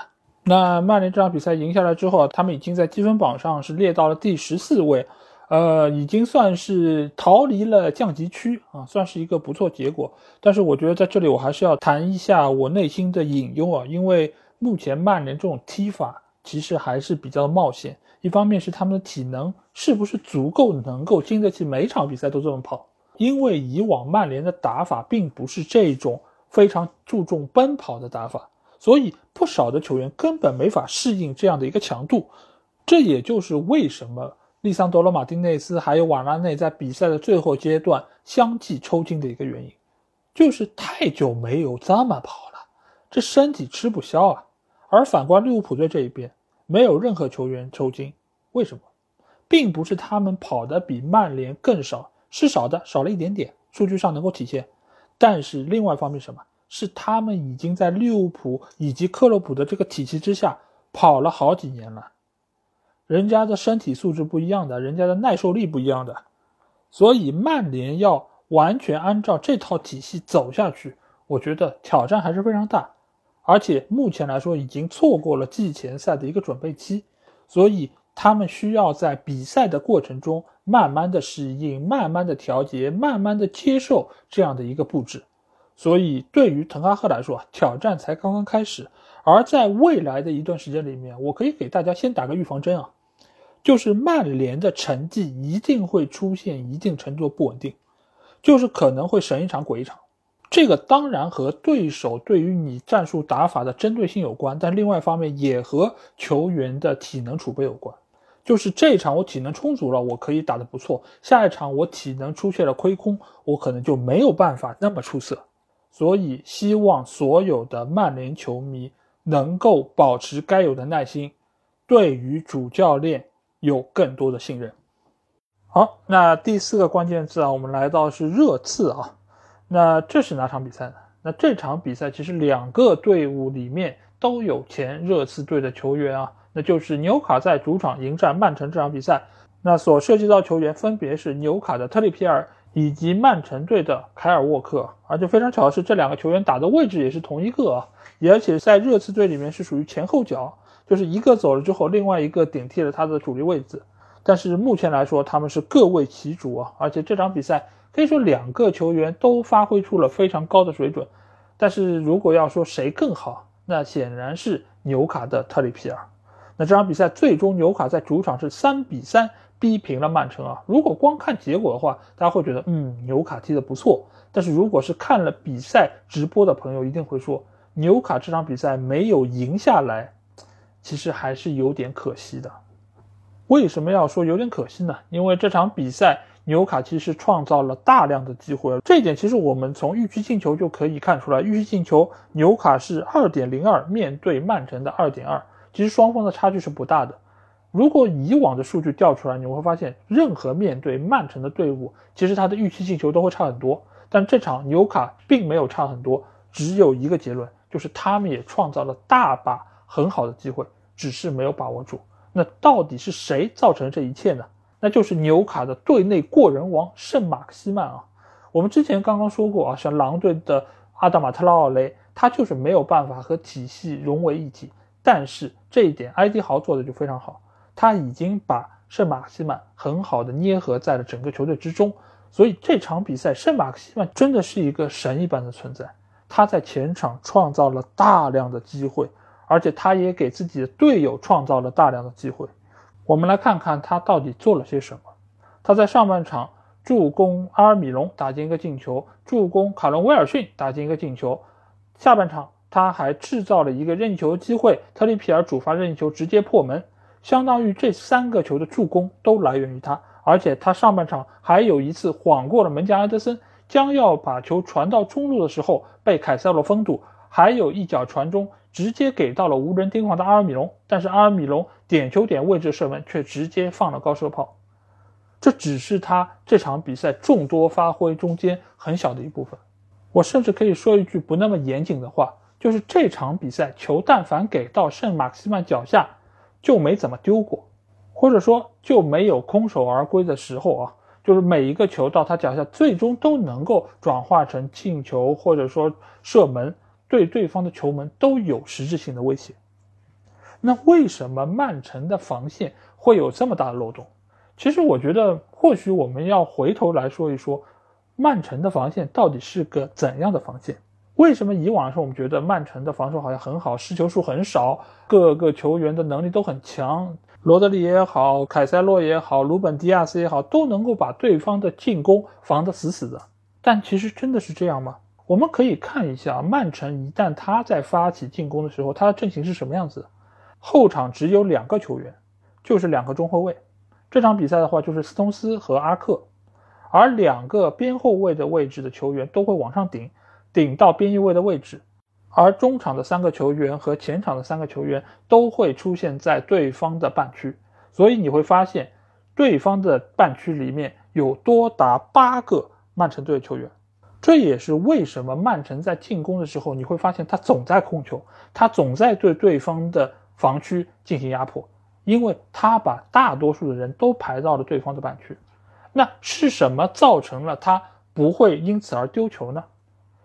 那曼联这场比赛赢下来之后，他们已经在积分榜上是列到了第十四位。呃，已经算是逃离了降级区啊，算是一个不错结果。但是我觉得在这里我还是要谈一下我内心的隐忧啊，因为目前曼联这种踢法其实还是比较冒险。一方面是他们的体能是不是足够能够经得起每场比赛都这么跑？因为以往曼联的打法并不是这种非常注重奔跑的打法，所以不少的球员根本没法适应这样的一个强度。这也就是为什么。利桑德罗·马丁内斯还有瓦拉内在比赛的最后阶段相继抽筋的一个原因，就是太久没有这么跑了，这身体吃不消啊。而反观利物浦队这一边，没有任何球员抽筋，为什么？并不是他们跑的比曼联更少，是少的，少了一点点，数据上能够体现。但是另外一方面，什么是他们已经在利物浦以及克洛普的这个体系之下跑了好几年了。人家的身体素质不一样的，人家的耐受力不一样的，所以曼联要完全按照这套体系走下去，我觉得挑战还是非常大，而且目前来说已经错过了季前赛的一个准备期，所以他们需要在比赛的过程中慢慢的适应、慢慢的调节、慢慢的接受这样的一个布置，所以对于滕哈赫来说，挑战才刚刚开始。而在未来的一段时间里面，我可以给大家先打个预防针啊，就是曼联的成绩一定会出现一定程度的不稳定，就是可能会神一场鬼一场。这个当然和对手对于你战术打法的针对性有关，但另外一方面也和球员的体能储备有关。就是这一场我体能充足了，我可以打得不错；下一场我体能出现了亏空，我可能就没有办法那么出色。所以希望所有的曼联球迷。能够保持该有的耐心，对于主教练有更多的信任。好，那第四个关键字啊，我们来到是热刺啊。那这是哪场比赛呢？那这场比赛其实两个队伍里面都有前热刺队的球员啊，那就是纽卡在主场迎战曼城这场比赛，那所涉及到球员分别是纽卡的特里皮尔以及曼城队的凯尔沃克，而且非常巧的是，这两个球员打的位置也是同一个啊。而且在热刺队里面是属于前后脚，就是一个走了之后，另外一个顶替了他的主力位置。但是目前来说，他们是各为其主啊。而且这场比赛可以说两个球员都发挥出了非常高的水准。但是如果要说谁更好，那显然是纽卡的特里皮尔。那这场比赛最终纽卡在主场是三比三逼平了曼城啊。如果光看结果的话，大家会觉得嗯纽卡踢得不错。但是如果是看了比赛直播的朋友，一定会说纽卡这场比赛没有赢下来，其实还是有点可惜的。为什么要说有点可惜呢？因为这场比赛纽卡其实创造了大量的机会，这一点其实我们从预期进球就可以看出来。预期进球纽卡是二点零二，面对曼城的二点二，其实双方的差距是不大的。如果以往的数据调出来，你会发现任何面对曼城的队伍，其实他的预期进球都会差很多。但这场纽卡并没有差很多，只有一个结论，就是他们也创造了大把很好的机会，只是没有把握住。那到底是谁造成了这一切呢？那就是纽卡的队内过人王圣马克西曼啊！我们之前刚刚说过啊，像狼队的阿达马特拉奥雷，他就是没有办法和体系融为一体。但是这一点，埃迪豪做的就非常好，他已经把圣马克西曼很好的捏合在了整个球队之中。所以这场比赛，圣马克西曼真的是一个神一般的存在。他在前场创造了大量的机会，而且他也给自己的队友创造了大量的机会。我们来看看他到底做了些什么。他在上半场助攻阿尔米隆打进一个进球，助攻卡伦威尔逊打进一个进球。下半场他还制造了一个任意球机会，特里皮尔主罚任意球直接破门，相当于这三个球的助攻都来源于他。而且他上半场还有一次晃过了门将埃德森，将要把球传到中路的时候被凯塞洛封堵，还有一脚传中直接给到了无人盯防的阿尔米隆，但是阿尔米隆点球点位置射门却直接放了高射炮，这只是他这场比赛众多发挥中间很小的一部分。我甚至可以说一句不那么严谨的话，就是这场比赛球但凡给到圣马克西曼脚下，就没怎么丢过。或者说就没有空手而归的时候啊，就是每一个球到他脚下，最终都能够转化成进球，或者说射门，对对方的球门都有实质性的威胁。那为什么曼城的防线会有这么大的漏洞？其实我觉得，或许我们要回头来说一说，曼城的防线到底是个怎样的防线？为什么以往来说我们觉得曼城的防守好像很好，失球数很少，各个球员的能力都很强？罗德里也好，凯塞洛也好，鲁本迪亚斯也好，都能够把对方的进攻防得死死的。但其实真的是这样吗？我们可以看一下曼城一旦他在发起进攻的时候，他的阵型是什么样子？后场只有两个球员，就是两个中后卫。这场比赛的话，就是斯通斯和阿克，而两个边后卫的位置的球员都会往上顶，顶到边翼位的位置。而中场的三个球员和前场的三个球员都会出现在对方的半区，所以你会发现，对方的半区里面有多达八个曼城队的球员。这也是为什么曼城在进攻的时候，你会发现他总在控球，他总在对对方的防区进行压迫，因为他把大多数的人都排到了对方的半区。那是什么造成了他不会因此而丢球呢？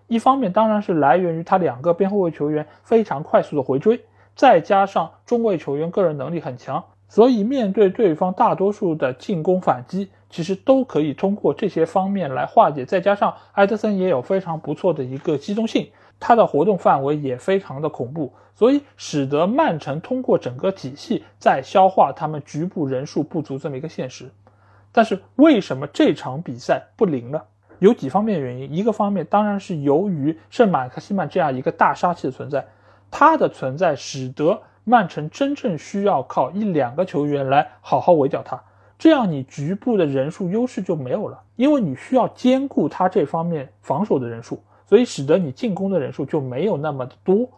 一方面当然是来源于他两个边后卫球员非常快速的回追，再加上中卫球员个人能力很强，所以面对对方大多数的进攻反击，其实都可以通过这些方面来化解。再加上埃德森也有非常不错的一个机动性，他的活动范围也非常的恐怖，所以使得曼城通过整个体系在消化他们局部人数不足这么一个现实。但是为什么这场比赛不灵呢？有几方面原因，一个方面当然是由于圣马克西曼这样一个大杀器的存在，他的存在使得曼城真正需要靠一两个球员来好好围剿他，这样你局部的人数优势就没有了，因为你需要兼顾他这方面防守的人数，所以使得你进攻的人数就没有那么的多，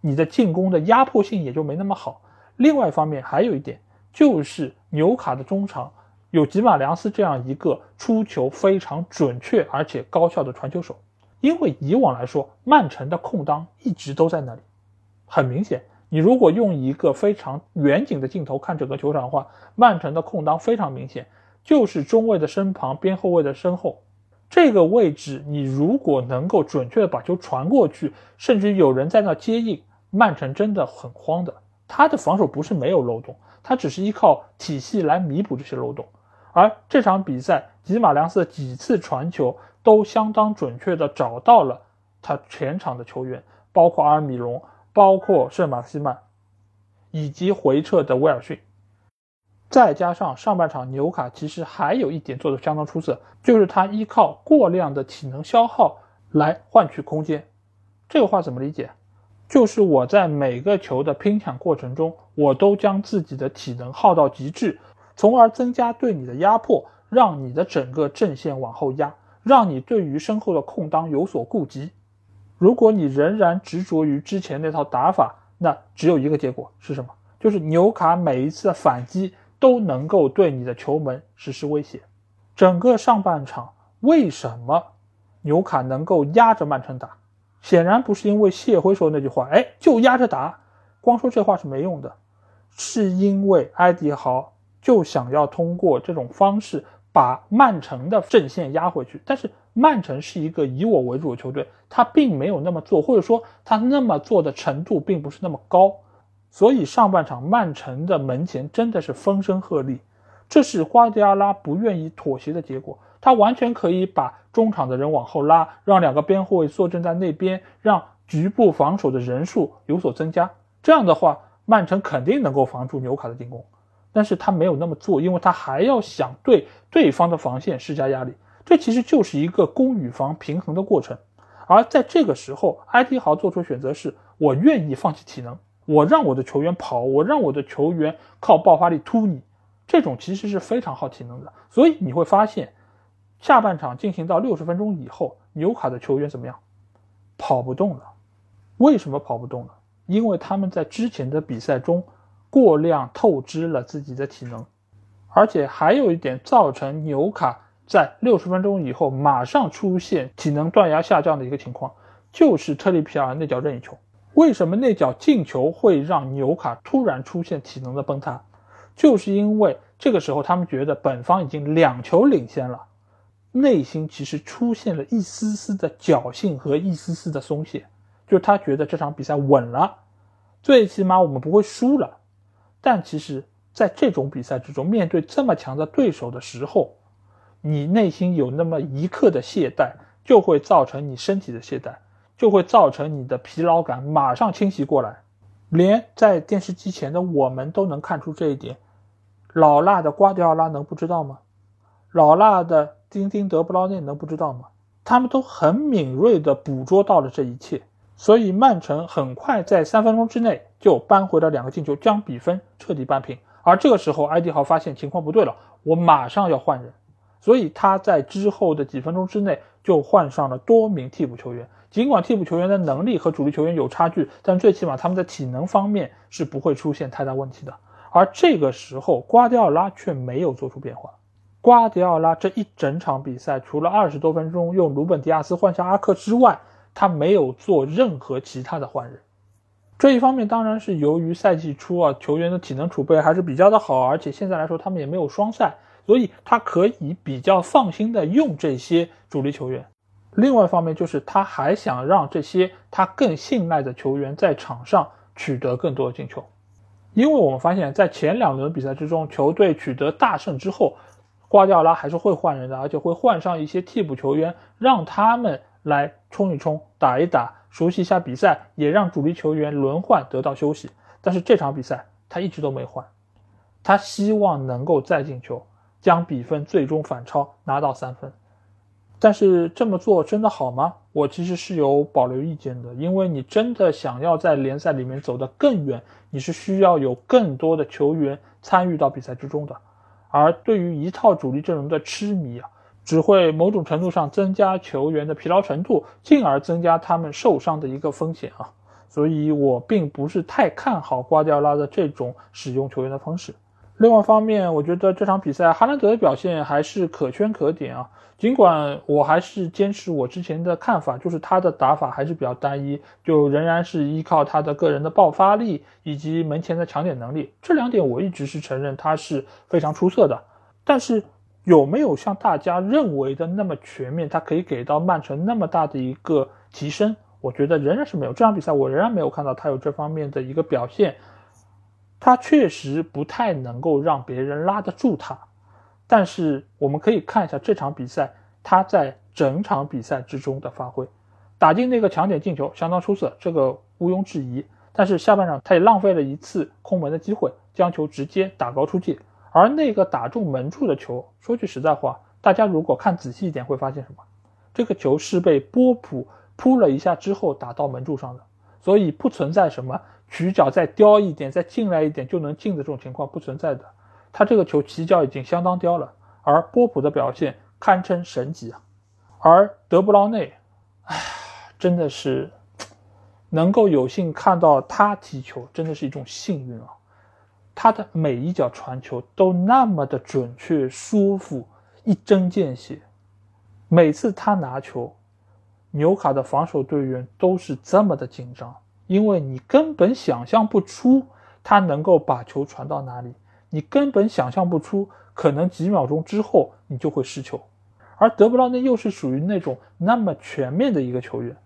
你的进攻的压迫性也就没那么好。另外一方面还有一点就是纽卡的中场。有吉马良斯这样一个出球非常准确而且高效的传球手，因为以往来说，曼城的空当一直都在那里。很明显，你如果用一个非常远景的镜头看整个球场的话，曼城的空当非常明显，就是中卫的身旁、边后卫的身后这个位置。你如果能够准确的把球传过去，甚至有人在那接应，曼城真的很慌的。他的防守不是没有漏洞，他只是依靠体系来弥补这些漏洞。而这场比赛，吉马良斯的几次传球都相当准确地找到了他前场的球员，包括阿尔米隆，包括圣马西曼，以及回撤的威尔逊。再加上上半场纽卡其实还有一点做的相当出色，就是他依靠过量的体能消耗来换取空间。这个话怎么理解？就是我在每个球的拼抢过程中，我都将自己的体能耗到极致，从而增加对你的压迫，让你的整个阵线往后压，让你对于身后的空当有所顾及。如果你仍然执着于之前那套打法，那只有一个结果是什么？就是纽卡每一次的反击都能够对你的球门实施威胁。整个上半场，为什么纽卡能够压着曼城打？显然不是因为谢辉说那句话，哎，就压着打，光说这话是没用的，是因为埃迪豪就想要通过这种方式把曼城的阵线压回去。但是曼城是一个以我为主的球队，他并没有那么做，或者说他那么做的程度并不是那么高，所以上半场曼城的门前真的是风声鹤唳，这是瓜迪奥拉不愿意妥协的结果。他完全可以把中场的人往后拉，让两个边后卫坐镇在那边，让局部防守的人数有所增加。这样的话，曼城肯定能够防住纽卡的进攻。但是他没有那么做，因为他还要想对对方的防线施加压力。这其实就是一个攻与防平衡的过程。而在这个时候，埃迪豪做出选择是：我愿意放弃体能，我让我的球员跑，我让我的球员靠爆发力突你。这种其实是非常耗体能的。所以你会发现。下半场进行到六十分钟以后，纽卡的球员怎么样？跑不动了。为什么跑不动了？因为他们在之前的比赛中过量透支了自己的体能，而且还有一点造成纽卡在六十分钟以后马上出现体能断崖下降的一个情况，就是特里皮尔那脚任意球。为什么那脚进球会让纽卡突然出现体能的崩塌？就是因为这个时候他们觉得本方已经两球领先了。内心其实出现了一丝丝的侥幸和一丝丝的松懈，就是他觉得这场比赛稳了，最起码我们不会输了。但其实，在这种比赛之中，面对这么强的对手的时候，你内心有那么一刻的懈怠，就会造成你身体的懈怠，就会造成你的疲劳感马上侵袭过来。连在电视机前的我们都能看出这一点，老辣的瓜迪奥拉能不知道吗？老辣的。丁丁德布劳内能不知道吗？他们都很敏锐地捕捉到了这一切，所以曼城很快在三分钟之内就扳回了两个进球，将比分彻底扳平。而这个时候，埃迪豪发现情况不对了，我马上要换人，所以他在之后的几分钟之内就换上了多名替补球员。尽管替补球员的能力和主力球员有差距，但最起码他们在体能方面是不会出现太大问题的。而这个时候，瓜迪奥拉却没有做出变化。瓜迪奥拉这一整场比赛，除了二十多分钟用鲁本迪亚斯换下阿克之外，他没有做任何其他的换人。这一方面当然是由于赛季初啊球员的体能储备还是比较的好，而且现在来说他们也没有双赛，所以他可以比较放心的用这些主力球员。另外一方面就是他还想让这些他更信赖的球员在场上取得更多的进球，因为我们发现，在前两轮比赛之中，球队取得大胜之后。瓜迪奥拉还是会换人的，而且会换上一些替补球员，让他们来冲一冲、打一打，熟悉一下比赛，也让主力球员轮换得到休息。但是这场比赛他一直都没换，他希望能够再进球，将比分最终反超，拿到三分。但是这么做真的好吗？我其实是有保留意见的，因为你真的想要在联赛里面走得更远，你是需要有更多的球员参与到比赛之中的。而对于一套主力阵容的痴迷啊，只会某种程度上增加球员的疲劳程度，进而增加他们受伤的一个风险啊。所以我并不是太看好瓜迪奥拉的这种使用球员的方式。另外一方面，我觉得这场比赛哈兰德的表现还是可圈可点啊。尽管我还是坚持我之前的看法，就是他的打法还是比较单一，就仍然是依靠他的个人的爆发力以及门前的抢点能力，这两点我一直是承认他是非常出色的。但是有没有像大家认为的那么全面？他可以给到曼城那么大的一个提升？我觉得仍然是没有。这场比赛我仍然没有看到他有这方面的一个表现。他确实不太能够让别人拉得住他。但是我们可以看一下这场比赛，他在整场比赛之中的发挥，打进那个抢点进球相当出色，这个毋庸置疑。但是下半场他也浪费了一次空门的机会，将球直接打高出界。而那个打中门柱的球，说句实在话，大家如果看仔细一点，会发现什么？这个球是被波普扑了一下之后打到门柱上的，所以不存在什么曲脚再刁一点、再进来一点就能进的这种情况不存在的。他这个球起脚已经相当刁了，而波普的表现堪称神级啊！而德布劳内，哎，真的是能够有幸看到他踢球，真的是一种幸运啊！他的每一脚传球都那么的准确、舒服，一针见血。每次他拿球，纽卡的防守队员都是这么的紧张，因为你根本想象不出他能够把球传到哪里，你根本想象不出可能几秒钟之后你就会失球。而德布劳内又是属于那种那么全面的一个球员，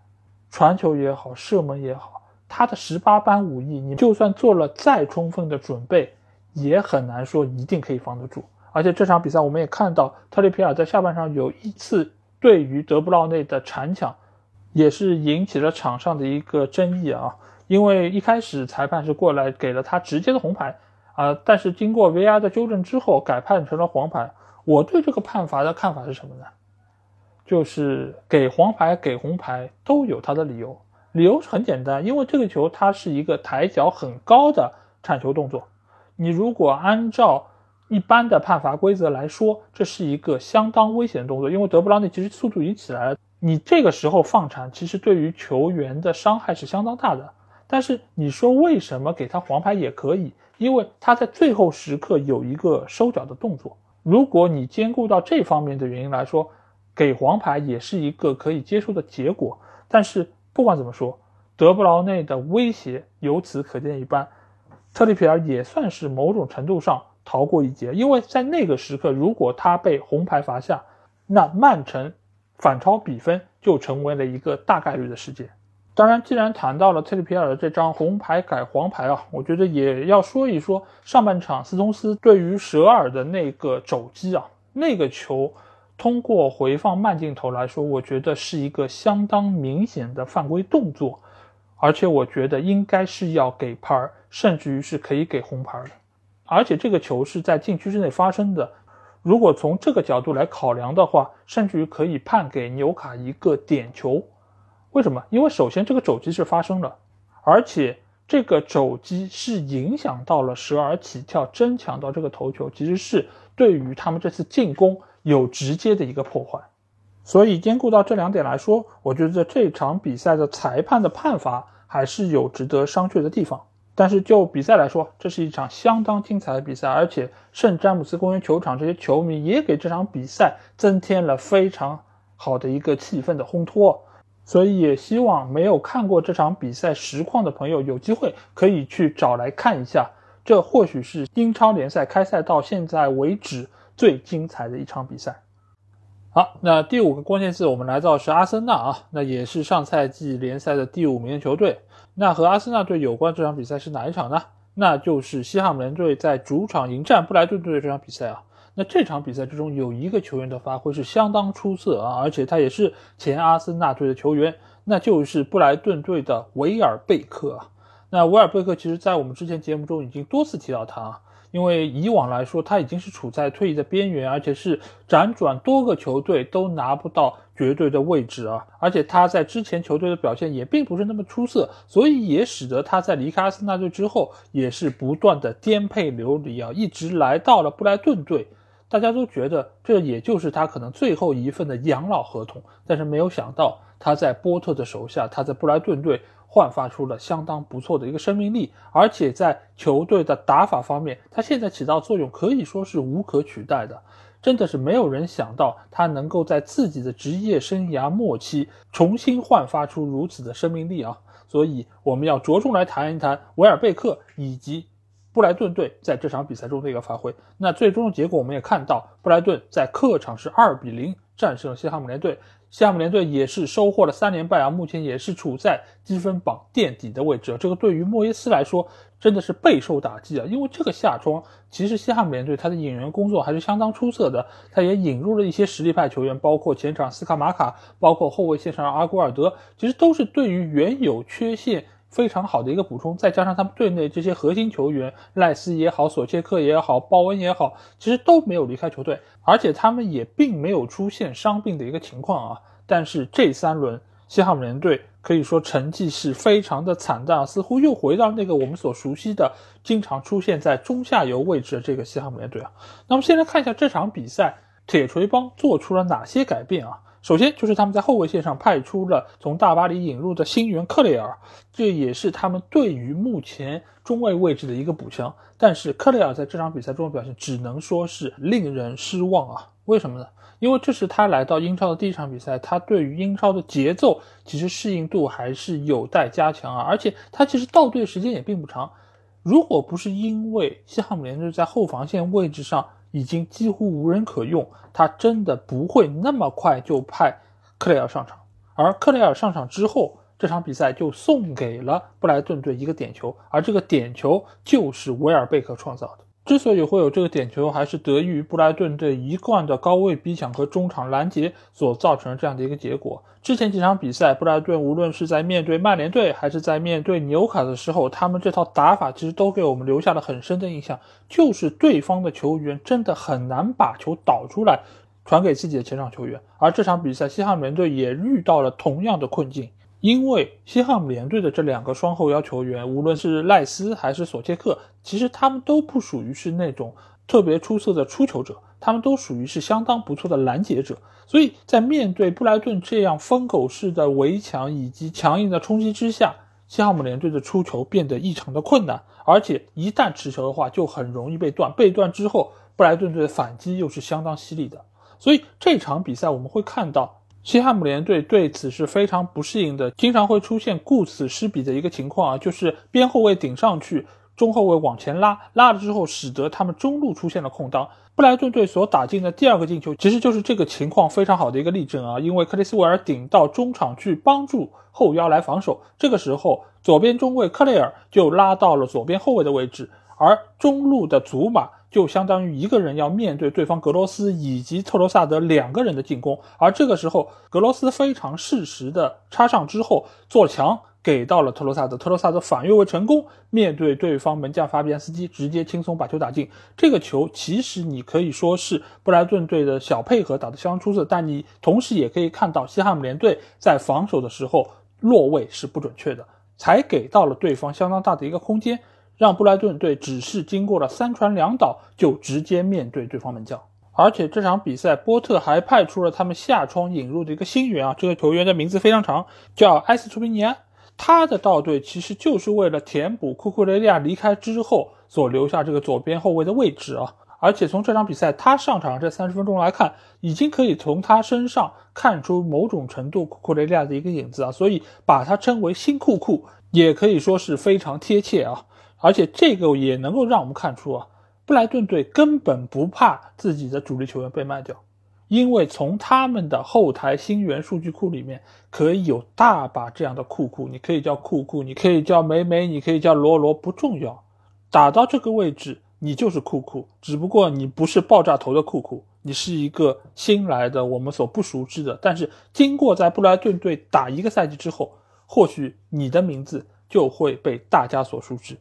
传球也好，射门也好，他的十八般武艺，你就算做了再充分的准备，也很难说一定可以防得住。而且这场比赛我们也看到，特里皮尔在下半场有一次对于德布劳内的铲抢，也是引起了场上的一个争议啊。因为一开始裁判是过来给了他直接的红牌啊，但是经过 VR 的纠正之后，改判成了黄牌。我对这个判罚的看法是什么呢？就是给黄牌给红牌都有他的理由，理由是很简单，因为这个球它是一个抬脚很高的铲球动作，你如果按照一般的判罚规则来说，这是一个相当危险的动作，因为德布劳内其实速度已经起来了，你这个时候放铲，其实对于球员的伤害是相当大的。但是你说为什么给他黄牌也可以？因为他在最后时刻有一个收脚的动作。如果你兼顾到这方面的原因来说，给黄牌也是一个可以接受的结果。但是不管怎么说，德布劳内的威胁由此可见一斑，特里皮尔也算是某种程度上逃过一劫。因为在那个时刻，如果他被红牌罚下，那曼城反超比分就成为了一个大概率的事件。当然，既然谈到了特里皮尔的这张红牌改黄牌啊，我觉得也要说一说上半场斯通斯对于舍尔的那个肘击啊，那个球通过回放慢镜头来说，我觉得是一个相当明显的犯规动作，而且我觉得应该是要给牌，甚至于是可以给红牌的。而且这个球是在禁区之内发生的，如果从这个角度来考量的话，甚至于可以判给纽卡一个点球。为什么？因为首先这个肘击是发生了，而且这个肘击是影响到了舍尔起跳争抢到这个头球，其实是对于他们这次进攻有直接的一个破坏。所以兼顾到这两点来说，我觉得这场比赛的裁判的判罚还是有值得商榷的地方。但是就比赛来说，这是一场相当精彩的比赛，而且圣詹姆斯公园球场这些球迷也给这场比赛增添了非常好的一个气氛的烘托。所以也希望没有看过这场比赛实况的朋友有机会可以去找来看一下，这或许是英超联赛开赛到现在为止最精彩的一场比赛。好，那第五个关键字我们来到是阿森纳啊，那也是上赛季联赛的第五名球队。那和阿森纳队有关这场比赛是哪一场呢？那就是西汉姆联队在主场迎战布莱顿队的这场比赛啊。那这场比赛之中有一个球员的发挥是相当出色啊，而且他也是前阿森纳队的球员，那就是布莱顿队的维尔贝克啊。那维尔贝克其实在我们之前节目中已经多次提到他啊。因为以往来说，他已经是处在退役的边缘，而且是辗转多个球队都拿不到绝对的位置啊！而且他在之前球队的表现也并不是那么出色，所以也使得他在离开阿森纳队之后，也是不断的颠沛流离啊，一直来到了布莱顿队。大家都觉得这也就是他可能最后一份的养老合同，但是没有想到他在波特的手下，他在布莱顿队。焕发出了相当不错的一个生命力，而且在球队的打法方面，他现在起到作用可以说是无可取代的。真的是没有人想到他能够在自己的职业生涯末期重新焕发出如此的生命力啊！所以我们要着重来谈一谈维尔贝克以及布莱顿队在这场比赛中的一个发挥。那最终的结果我们也看到，布莱顿在客场是二比零战胜了西汉姆联队。西汉姆联队也是收获了三连败啊，目前也是处在积分榜垫底的位置。这个对于莫耶斯来说真的是备受打击啊，因为这个夏窗其实西汉姆联队他的引援工作还是相当出色的，他也引入了一些实力派球员，包括前场斯卡马卡，包括后卫线上阿古尔德，其实都是对于原有缺陷非常好的一个补充，再加上他们队内这些核心球员赖斯也好，索切克也好，鲍恩也好，其实都没有离开球队，而且他们也并没有出现伤病的一个情况啊。但是这三轮西汉姆联队可以说成绩是非常的惨淡，似乎又回到那个我们所熟悉的、经常出现在中下游位置的这个西汉姆联队啊。那么，先来看一下这场比赛，铁锤帮做出了哪些改变啊？首先就是他们在后卫线上派出了从大巴黎引入的新援克雷尔，这也是他们对于目前中卫位置的一个补强。但是克雷尔在这场比赛中的表现只能说是令人失望啊！为什么呢？因为这是他来到英超的第一场比赛，他对于英超的节奏其实适应度还是有待加强啊！而且他其实到队时间也并不长，如果不是因为西汉姆联队在后防线位置上，已经几乎无人可用，他真的不会那么快就派克雷尔上场。而克雷尔上场之后，这场比赛就送给了布莱顿队一个点球，而这个点球就是维尔贝克创造的。之所以会有这个点球，还是得益于布莱顿队一贯的高位逼抢和中场拦截所造成的这样的一个结果。之前几场比赛，布莱顿无论是在面对曼联队，还是在面对纽卡的时候，他们这套打法其实都给我们留下了很深的印象，就是对方的球员真的很难把球导出来，传给自己的前场球员。而这场比赛，西汉姆联队也遇到了同样的困境。因为西汉姆联队的这两个双后腰球员，无论是赖斯还是索切克，其实他们都不属于是那种特别出色的出球者，他们都属于是相当不错的拦截者。所以在面对布莱顿这样疯狗式的围墙以及强硬的冲击之下，西汉姆联队的出球变得异常的困难，而且一旦持球的话，就很容易被断。被断之后，布莱顿队的反击又是相当犀利的。所以这场比赛我们会看到。西汉姆联队对此是非常不适应的，经常会出现顾此失彼的一个情况啊，就是边后卫顶上去，中后卫往前拉，拉了之后使得他们中路出现了空当。布莱顿队所打进的第二个进球，其实就是这个情况非常好的一个例证啊，因为克里斯维尔顶到中场去帮助后腰来防守，这个时候左边中卫克雷尔就拉到了左边后卫的位置，而中路的祖马。就相当于一个人要面对对方格罗斯以及特罗萨德两个人的进攻，而这个时候格罗斯非常适时的插上之后做墙给到了特罗萨德，特罗萨德反越位成功，面对对方门将法比安斯基直接轻松把球打进。这个球其实你可以说是布莱顿队的小配合打得相当出色，但你同时也可以看到西汉姆联队在防守的时候落位是不准确的，才给到了对方相当大的一个空间。让布莱顿队只是经过了三传两倒就直接面对对方门将，而且这场比赛波特还派出了他们下窗引入的一个新援啊，这个球员的名字非常长，叫埃斯图皮尼安。他的到队其实就是为了填补库库雷利亚离开之后所留下这个左边后卫的位置啊。而且从这场比赛他上场这三十分钟来看，已经可以从他身上看出某种程度库库雷利亚的一个影子啊，所以把他称为新库库也可以说是非常贴切啊。而且这个也能够让我们看出啊，布莱顿队根本不怕自己的主力球员被卖掉，因为从他们的后台新援数据库里面，可以有大把这样的库库，你可以叫库库，你可以叫美美，你可以叫罗罗，不重要，打到这个位置，你就是库库，只不过你不是爆炸头的库库，你是一个新来的我们所不熟知的，但是经过在布莱顿队打一个赛季之后，或许你的名字就会被大家所熟知。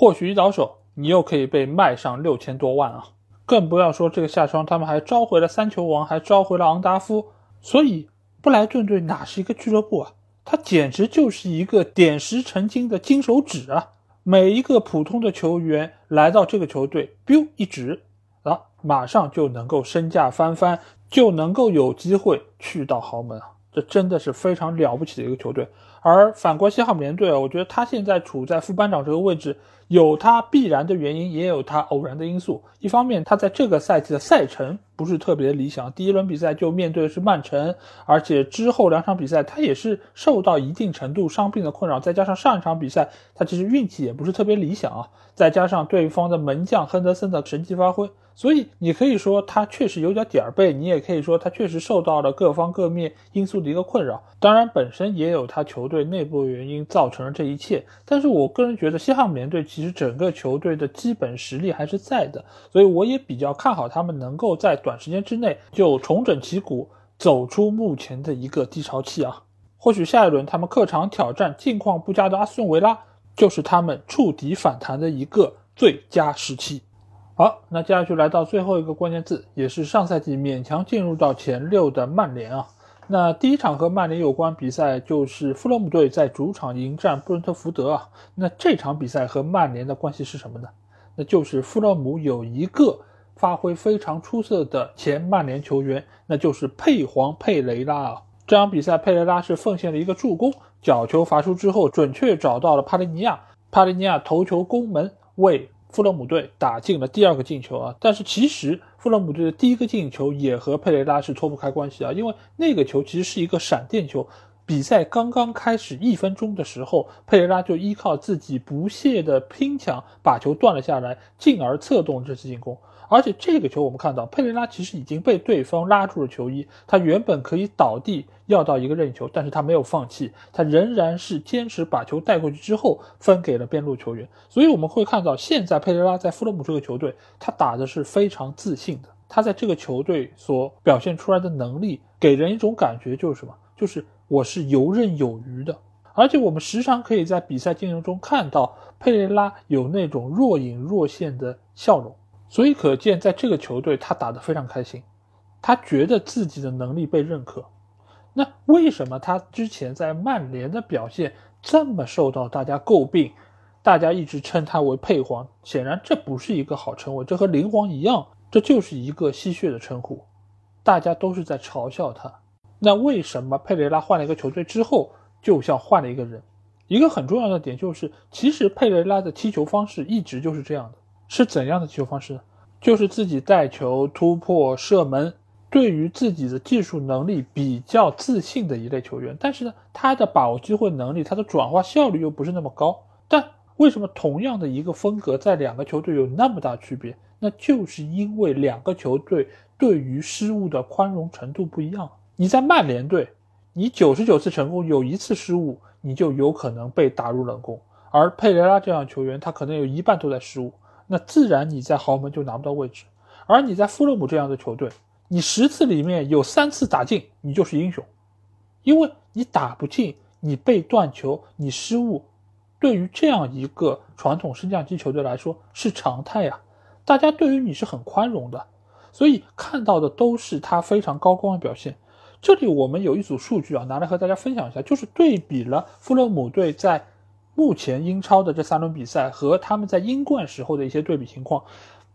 或许一倒手，你又可以被卖上六千多万啊！更不要说这个夏窗，他们还召回了三球王，还召回了昂达夫。所以布莱顿队哪是一个俱乐部啊？他简直就是一个点石成金的金手指啊！每一个普通的球员来到这个球队，biu 一指，啊，马上就能够身价翻番，就能够有机会去到豪门啊！这真的是非常了不起的一个球队。而反观西汉姆联队啊，我觉得他现在处在副班长这个位置。有它必然的原因，也有它偶然的因素。一方面，它在这个赛季的赛程不是特别理想，第一轮比赛就面对的是曼城，而且之后两场比赛他也是受到一定程度伤病的困扰，再加上上一场比赛他其实运气也不是特别理想啊，再加上对方的门将亨德森的神奇发挥。所以你可以说他确实有点点儿背，你也可以说他确实受到了各方各面因素的一个困扰。当然，本身也有他球队内部原因造成了这一切。但是我个人觉得西汉姆联队其实整个球队的基本实力还是在的，所以我也比较看好他们能够在短时间之内就重整旗鼓，走出目前的一个低潮期啊。或许下一轮他们客场挑战近况不佳的阿斯顿维拉，就是他们触底反弹的一个最佳时期。好，那接下去来到最后一个关键字，也是上赛季勉强进入到前六的曼联啊。那第一场和曼联有关比赛就是富勒姆队在主场迎战布伦特福德啊。那这场比赛和曼联的关系是什么呢？那就是富勒姆有一个发挥非常出色的前曼联球员，那就是佩皇佩雷拉啊。这场比赛佩雷拉是奉献了一个助攻，角球罚出之后准确找到了帕利尼亚，帕利尼亚头球攻门为。富勒姆队打进了第二个进球啊，但是其实富勒姆队的第一个进球也和佩雷拉是脱不开关系啊，因为那个球其实是一个闪电球。比赛刚刚开始一分钟的时候，佩雷拉就依靠自己不懈的拼抢把球断了下来，进而策动这次进攻。而且这个球我们看到，佩雷拉其实已经被对方拉住了球衣，他原本可以倒地要到一个任意球，但是他没有放弃，他仍然是坚持把球带过去之后分给了边路球员。所以我们会看到，现在佩雷拉在富勒姆这个球队，他打的是非常自信的，他在这个球队所表现出来的能力，给人一种感觉就是什么？就是我是游刃有余的。而且我们时常可以在比赛进程中看到佩雷拉有那种若隐若现的笑容。所以可见，在这个球队，他打得非常开心，他觉得自己的能力被认可。那为什么他之前在曼联的表现这么受到大家诟病？大家一直称他为“佩皇”，显然这不是一个好称谓，这和“灵皇”一样，这就是一个戏谑的称呼，大家都是在嘲笑他。那为什么佩雷拉换了一个球队之后，就像换了一个人？一个很重要的点就是，其实佩雷拉的踢球方式一直就是这样的。是怎样的踢球方式？就是自己带球突破射门，对于自己的技术能力比较自信的一类球员。但是呢，他的把握机会能力，他的转化效率又不是那么高。但为什么同样的一个风格，在两个球队有那么大区别？那就是因为两个球队对于失误的宽容程度不一样。你在曼联队，你九十九次成功，有一次失误，你就有可能被打入冷宫。而佩雷拉这样球员，他可能有一半都在失误。那自然你在豪门就拿不到位置，而你在富勒姆这样的球队，你十次里面有三次打进，你就是英雄，因为你打不进，你被断球，你失误，对于这样一个传统升降机球队来说是常态呀。大家对于你是很宽容的，所以看到的都是他非常高光的表现。这里我们有一组数据啊，拿来和大家分享一下，就是对比了富勒姆队在。目前英超的这三轮比赛和他们在英冠时候的一些对比情况，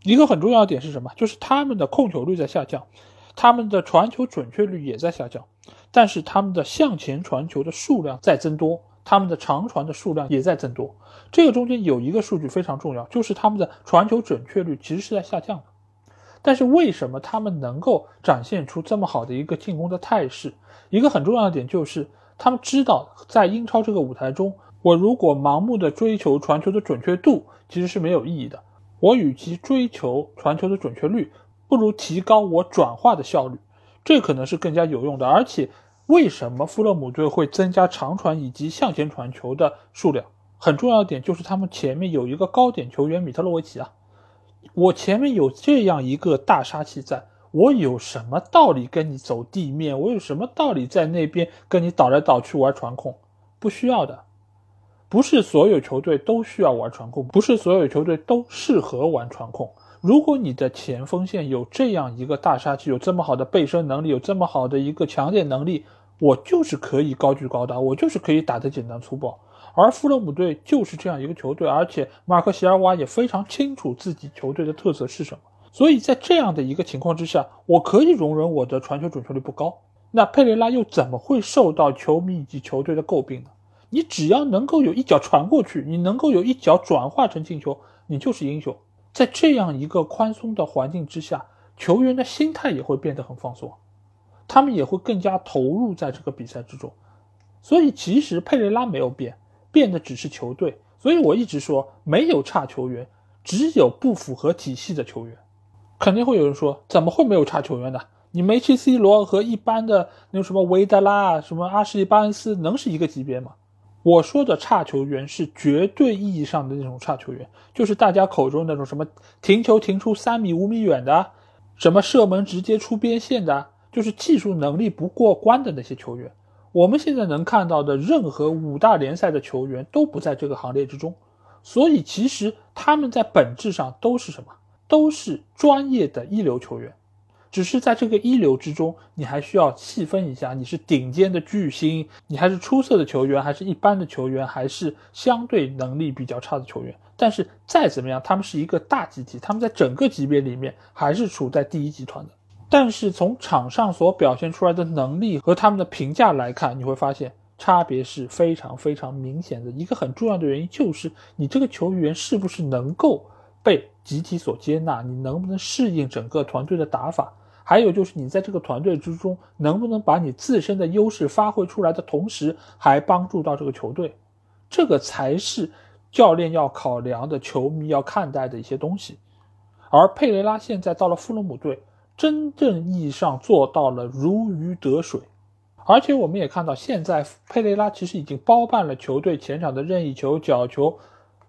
一个很重要的点是什么？就是他们的控球率在下降，他们的传球准确率也在下降，但是他们的向前传球的数量在增多，他们的长传的数量也在增多。这个中间有一个数据非常重要，就是他们的传球准确率其实是在下降的。但是为什么他们能够展现出这么好的一个进攻的态势？一个很重要的点就是他们知道在英超这个舞台中。我如果盲目的追求传球的准确度，其实是没有意义的。我与其追求传球的准确率，不如提高我转化的效率，这可能是更加有用的。而且，为什么富勒姆队会增加长传以及向前传球的数量？很重要的点就是他们前面有一个高点球员米特洛维奇啊。我前面有这样一个大杀器在，我有什么道理跟你走地面？我有什么道理在那边跟你倒来倒去玩传控？不需要的。不是所有球队都需要玩传控，不是所有球队都适合玩传控。如果你的前锋线有这样一个大杀器，有这么好的背身能力，有这么好的一个强点能力，我就是可以高举高打，我就是可以打得简单粗暴。而富勒姆队就是这样一个球队，而且马克席尔瓦也非常清楚自己球队的特色是什么。所以在这样的一个情况之下，我可以容忍我的传球准确率不高。那佩雷拉又怎么会受到球迷以及球队的诟病呢？你只要能够有一脚传过去，你能够有一脚转化成进球，你就是英雄。在这样一个宽松的环境之下，球员的心态也会变得很放松，他们也会更加投入在这个比赛之中。所以，其实佩雷拉没有变，变的只是球队。所以我一直说，没有差球员，只有不符合体系的球员。肯定会有人说，怎么会没有差球员呢？你梅西、C 罗和一般的那种什么维德拉、什么阿什利·巴恩斯能是一个级别吗？我说的差球员是绝对意义上的那种差球员，就是大家口中那种什么停球停出三米五米远的，什么射门直接出边线的，就是技术能力不过关的那些球员。我们现在能看到的任何五大联赛的球员都不在这个行列之中，所以其实他们在本质上都是什么？都是专业的一流球员。只是在这个一流之中，你还需要细分一下，你是顶尖的巨星，你还是出色的球员，还是一般的球员，还是相对能力比较差的球员。但是再怎么样，他们是一个大集体，他们在整个级别里面还是处在第一集团的。但是从场上所表现出来的能力和他们的评价来看，你会发现差别是非常非常明显的。一个很重要的原因就是你这个球员是不是能够被集体所接纳，你能不能适应整个团队的打法。还有就是你在这个团队之中能不能把你自身的优势发挥出来的同时，还帮助到这个球队，这个才是教练要考量的、球迷要看待的一些东西。而佩雷拉现在到了富勒姆队，真正意义上做到了如鱼得水。而且我们也看到，现在佩雷拉其实已经包办了球队前场的任意球、角球，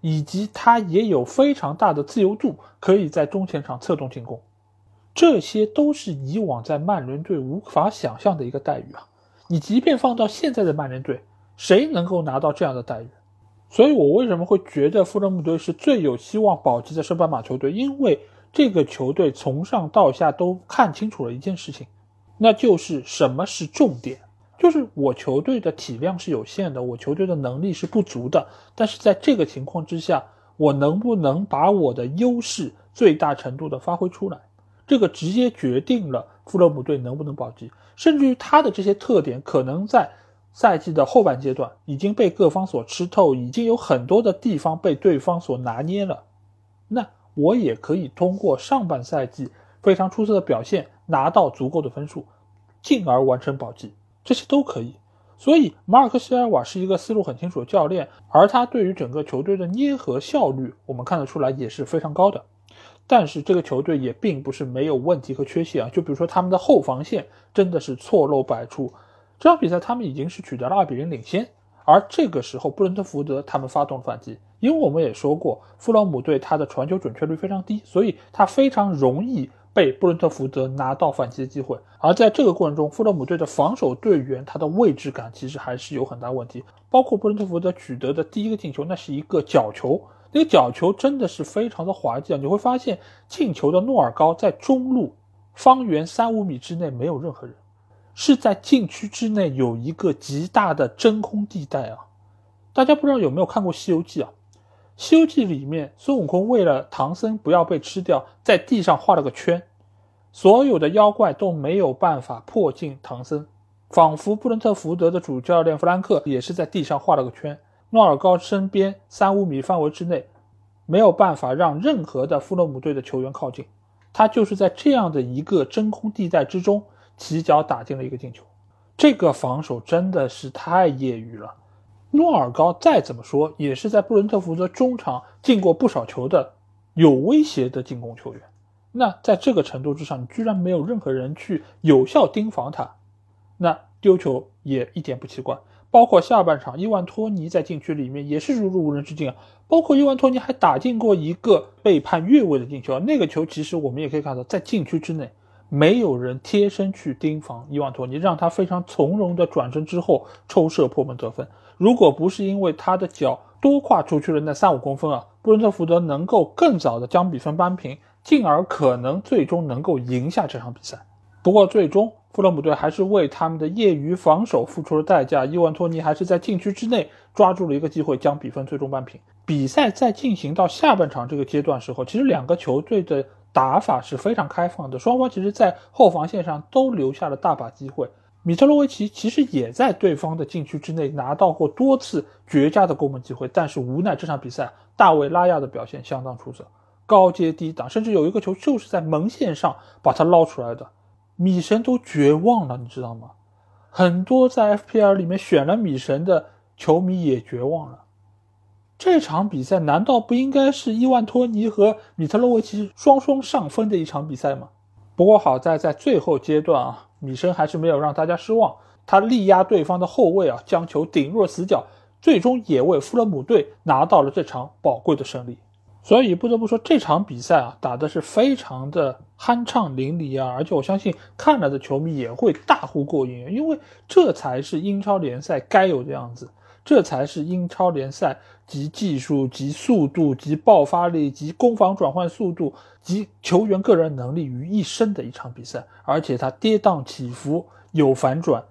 以及他也有非常大的自由度，可以在中前场策动进攻。这些都是以往在曼联队无法想象的一个待遇啊！你即便放到现在的曼联队，谁能够拿到这样的待遇？所以我为什么会觉得富勒姆队是最有希望保级的圣班马球队？因为这个球队从上到下都看清楚了一件事情，那就是什么是重点？就是我球队的体量是有限的，我球队的能力是不足的，但是在这个情况之下，我能不能把我的优势最大程度的发挥出来？这个直接决定了富勒姆队能不能保级，甚至于他的这些特点可能在赛季的后半阶段已经被各方所吃透，已经有很多的地方被对方所拿捏了。那我也可以通过上半赛季非常出色的表现拿到足够的分数，进而完成保级，这些都可以。所以马尔克西尔瓦是一个思路很清楚的教练，而他对于整个球队的捏合效率，我们看得出来也是非常高的。但是这个球队也并不是没有问题和缺陷啊，就比如说他们的后防线真的是错漏百出。这场比赛他们已经是取得了二比零领先，而这个时候布伦特福德他们发动了反击，因为我们也说过，弗朗姆队他的传球准确率非常低，所以他非常容易被布伦特福德拿到反击的机会。而在这个过程中，弗洛姆队的防守队员他的位置感其实还是有很大问题，包括布伦特福德取得的第一个进球，那是一个角球。那个角球真的是非常的滑稽啊！你会发现进球的诺尔高在中路方圆三五米之内没有任何人，是在禁区之内有一个极大的真空地带啊！大家不知道有没有看过《西游记》啊？《西游记》里面孙悟空为了唐僧不要被吃掉，在地上画了个圈，所有的妖怪都没有办法破进唐僧，仿佛布伦特福德的主教练弗兰克也是在地上画了个圈。诺尔高身边三五米范围之内，没有办法让任何的富勒姆队的球员靠近，他就是在这样的一个真空地带之中起脚打进了一个进球。这个防守真的是太业余了。诺尔高再怎么说也是在布伦特福德中场进过不少球的有威胁的进攻球员。那在这个程度之上，你居然没有任何人去有效盯防他，那丢球也一点不奇怪。包括下半场，伊万托尼在禁区里面也是如入无人之境啊。包括伊万托尼还打进过一个被判越位的进球，那个球其实我们也可以看到，在禁区之内没有人贴身去盯防伊万托尼，让他非常从容的转身之后抽射破门得分。如果不是因为他的脚多跨出去了那三五公分啊，布伦特福德能够更早的将比分扳平，进而可能最终能够赢下这场比赛。不过最终。富勒姆队还是为他们的业余防守付出了代价。伊万托尼还是在禁区之内抓住了一个机会，将比分最终扳平。比赛在进行到下半场这个阶段时候，其实两个球队的打法是非常开放的，双方其实在后防线上都留下了大把机会。米特洛维奇其实也在对方的禁区之内拿到过多次绝佳的攻门机会，但是无奈这场比赛大卫拉亚的表现相当出色，高接低挡，甚至有一个球就是在门线上把他捞出来的。米神都绝望了，你知道吗？很多在 FPL 里面选了米神的球迷也绝望了。这场比赛难道不应该是伊万托尼和米特洛维奇双双上分的一场比赛吗？不过好在在最后阶段啊，米神还是没有让大家失望，他力压对方的后卫啊，将球顶入死角，最终也为富勒姆队拿到了这场宝贵的胜利。所以不得不说这场比赛啊打的是非常的酣畅淋漓啊，而且我相信看了的球迷也会大呼过瘾，因为这才是英超联赛该有的样子，这才是英超联赛集技术、集速度、集爆发力、集攻防转换速度、集球员个人能力于一身的一场比赛，而且它跌宕起伏，有反转，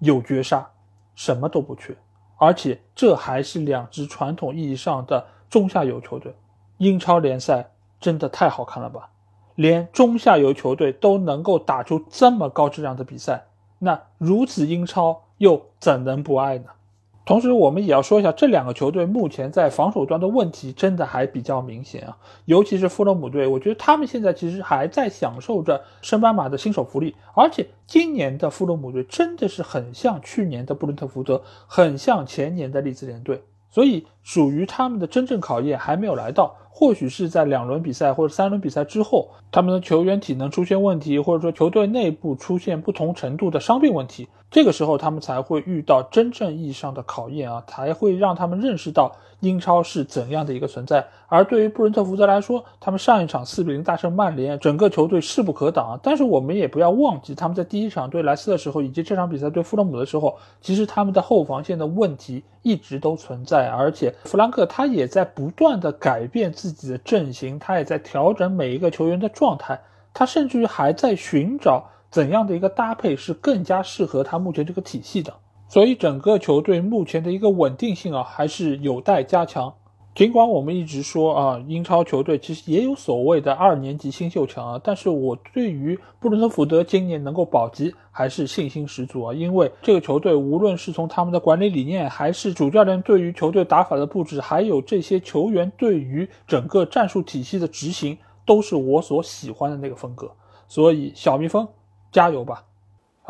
有绝杀，什么都不缺，而且这还是两支传统意义上的中下游球队。英超联赛真的太好看了吧！连中下游球队都能够打出这么高质量的比赛，那如此英超又怎能不爱呢？同时，我们也要说一下，这两个球队目前在防守端的问题真的还比较明显啊，尤其是富勒姆队，我觉得他们现在其实还在享受着升班马的新手福利，而且今年的富勒姆队真的是很像去年的布伦特福德，很像前年的利兹联队，所以属于他们的真正考验还没有来到。或许是在两轮比赛或者三轮比赛之后，他们的球员体能出现问题，或者说球队内部出现不同程度的伤病问题，这个时候他们才会遇到真正意义上的考验啊，才会让他们认识到英超是怎样的一个存在。而对于布伦特福德来说，他们上一场四比零大胜曼联，整个球队势不可挡。但是我们也不要忘记，他们在第一场对莱斯的时候，以及这场比赛对富勒姆的时候，其实他们的后防线的问题一直都存在，而且弗兰克他也在不断的改变自。己的阵型，他也在调整每一个球员的状态，他甚至于还在寻找怎样的一个搭配是更加适合他目前这个体系的。所以整个球队目前的一个稳定性啊，还是有待加强。尽管我们一直说啊，英超球队其实也有所谓的二年级新秀强啊，但是我对于布伦特福德今年能够保级还是信心十足啊，因为这个球队无论是从他们的管理理念，还是主教练对于球队打法的布置，还有这些球员对于整个战术体系的执行，都是我所喜欢的那个风格。所以小蜜蜂，加油吧！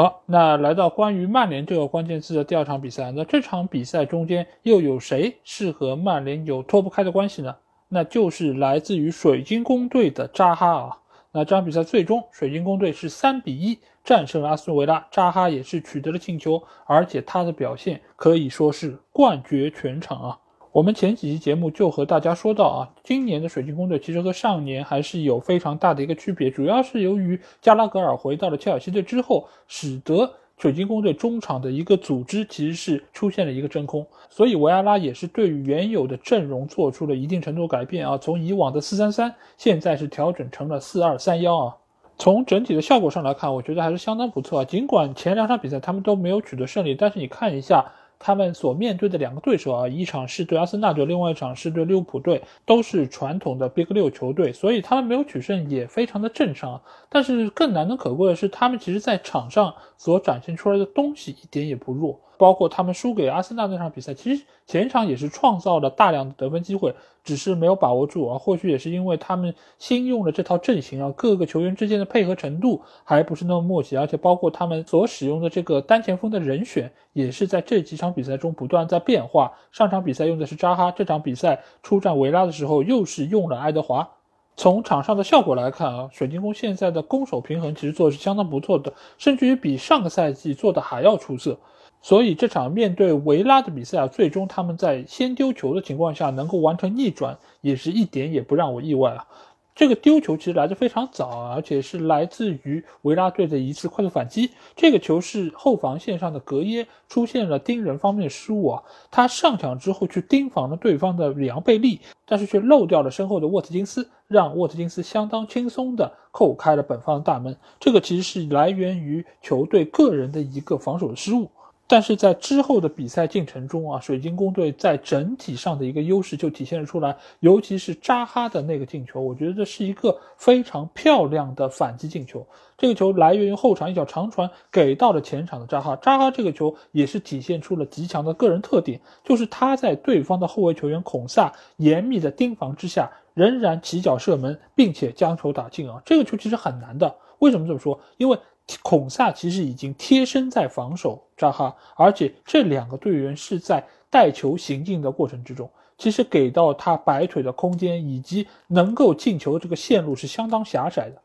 好，那来到关于曼联这个关键词的第二场比赛，那这场比赛中间又有谁是和曼联有脱不开的关系呢？那就是来自于水晶宫队的扎哈啊。那这场比赛最终水晶宫队是三比一战胜了阿斯顿维拉，扎哈也是取得了进球，而且他的表现可以说是冠绝全场啊。我们前几期节目就和大家说到啊，今年的水晶宫队其实和上年还是有非常大的一个区别，主要是由于加拉格尔回到了切尔西队之后，使得水晶宫队中场的一个组织其实是出现了一个真空，所以维埃拉也是对于原有的阵容做出了一定程度改变啊，从以往的四三三，现在是调整成了四二三幺啊，从整体的效果上来看，我觉得还是相当不错啊，尽管前两场比赛他们都没有取得胜利，但是你看一下。他们所面对的两个对手啊，一场是对阿森纳队，另外一场是对利物浦队，都是传统的 Big 六球队，所以他们没有取胜也非常的正常。但是更难能可贵的是，他们其实在场上所展现出来的东西一点也不弱。包括他们输给阿森纳那场比赛，其实前场也是创造了大量的得分机会，只是没有把握住啊。或许也是因为他们新用的这套阵型啊，各个球员之间的配合程度还不是那么默契，而且包括他们所使用的这个单前锋的人选，也是在这几场比赛中不断在变化。上场比赛用的是扎哈，这场比赛出战维拉的时候又是用了爱德华。从场上的效果来看啊，水晶宫现在的攻守平衡其实做的是相当不错的，甚至于比上个赛季做的还要出色。所以这场面对维拉的比赛啊，最终他们在先丢球的情况下能够完成逆转，也是一点也不让我意外啊。这个丢球其实来的非常早，而且是来自于维拉队的一次快速反击。这个球是后防线上的格耶出现了盯人方面的失误啊，他上抢之后去盯防了对方的里昂贝利，但是却漏掉了身后的沃特金斯，让沃特金斯相当轻松的扣开了本方的大门。这个其实是来源于球队个人的一个防守的失误。但是在之后的比赛进程中啊，水晶宫队在整体上的一个优势就体现了出来，尤其是扎哈的那个进球，我觉得这是一个非常漂亮的反击进球。这个球来源于后场一脚长传给到了前场的扎哈，扎哈这个球也是体现出了极强的个人特点，就是他在对方的后卫球员孔萨严密的盯防之下，仍然起脚射门，并且将球打进啊，这个球其实很难的。为什么这么说？因为。孔萨其实已经贴身在防守扎哈，而且这两个队员是在带球行进的过程之中，其实给到他摆腿的空间以及能够进球这个线路是相当狭窄的。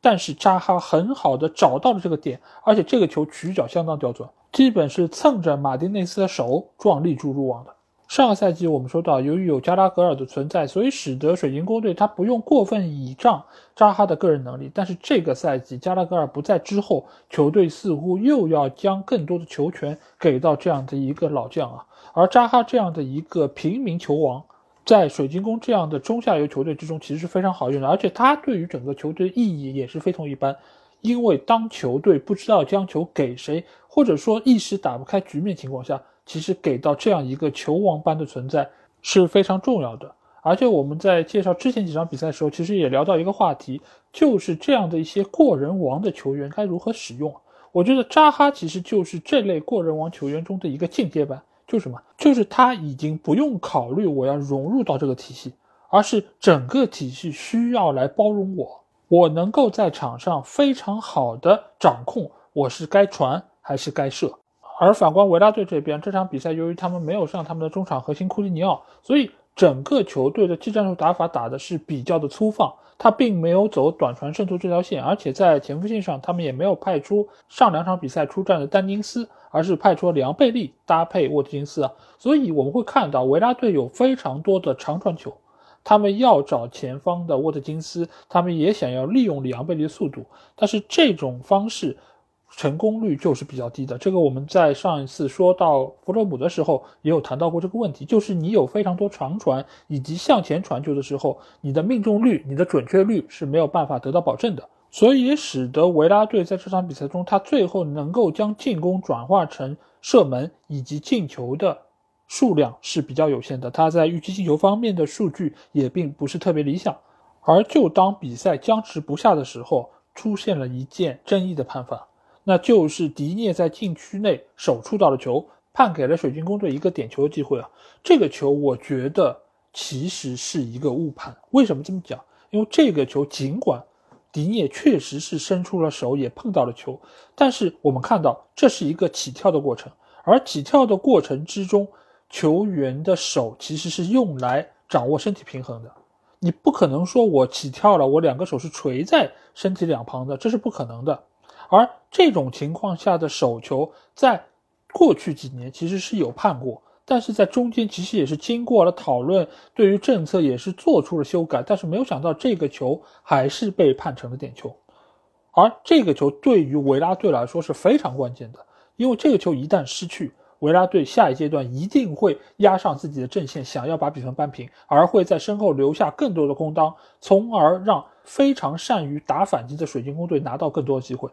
但是扎哈很好的找到了这个点，而且这个球曲角相当刁钻，基本是蹭着马丁内斯的手撞立柱入网的。上个赛季我们说到，由于有加拉格尔的存在，所以使得水晶宫队他不用过分倚仗扎哈的个人能力。但是这个赛季加拉格尔不在之后，球队似乎又要将更多的球权给到这样的一个老将啊。而扎哈这样的一个平民球王，在水晶宫这样的中下游球队之中，其实是非常好用的。而且他对于整个球队的意义也是非同一般，因为当球队不知道将球给谁，或者说一时打不开局面情况下。其实给到这样一个球王般的存在是非常重要的，而且我们在介绍之前几场比赛的时候，其实也聊到一个话题，就是这样的一些过人王的球员该如何使用。我觉得扎哈其实就是这类过人王球员中的一个进阶版，就是什么？就是他已经不用考虑我要融入到这个体系，而是整个体系需要来包容我，我能够在场上非常好的掌控我是该传还是该射。而反观维拉队这边，这场比赛由于他们没有上他们的中场核心库蒂尼奥，所以整个球队的技战术打法打的是比较的粗放，他并没有走短传渗透这条线，而且在前锋线上，他们也没有派出上两场比赛出战的丹尼斯，而是派出了里昂贝利搭配沃特金斯啊，所以我们会看到维拉队有非常多的长传球，他们要找前方的沃特金斯，他们也想要利用里昂贝利的速度，但是这种方式。成功率就是比较低的。这个我们在上一次说到弗洛姆的时候也有谈到过这个问题，就是你有非常多长传以及向前传球的时候，你的命中率、你的准确率是没有办法得到保证的。所以也使得维拉队在这场比赛中，他最后能够将进攻转化成射门以及进球的数量是比较有限的。他在预期进球方面的数据也并不是特别理想。而就当比赛僵持不下的时候，出现了一件争议的判罚。那就是迪涅在禁区内手触到了球，判给了水晶宫队一个点球的机会啊！这个球我觉得其实是一个误判。为什么这么讲？因为这个球尽管迪涅确实是伸出了手，也碰到了球，但是我们看到这是一个起跳的过程，而起跳的过程之中，球员的手其实是用来掌握身体平衡的。你不可能说我起跳了，我两个手是垂在身体两旁的，这是不可能的。而这种情况下的手球，在过去几年其实是有判过，但是在中间其实也是经过了讨论，对于政策也是做出了修改，但是没有想到这个球还是被判成了点球。而这个球对于维拉队来说是非常关键的，因为这个球一旦失去，维拉队下一阶段一定会压上自己的阵线，想要把比分扳平，而会在身后留下更多的空当，从而让非常善于打反击的水晶宫队拿到更多的机会。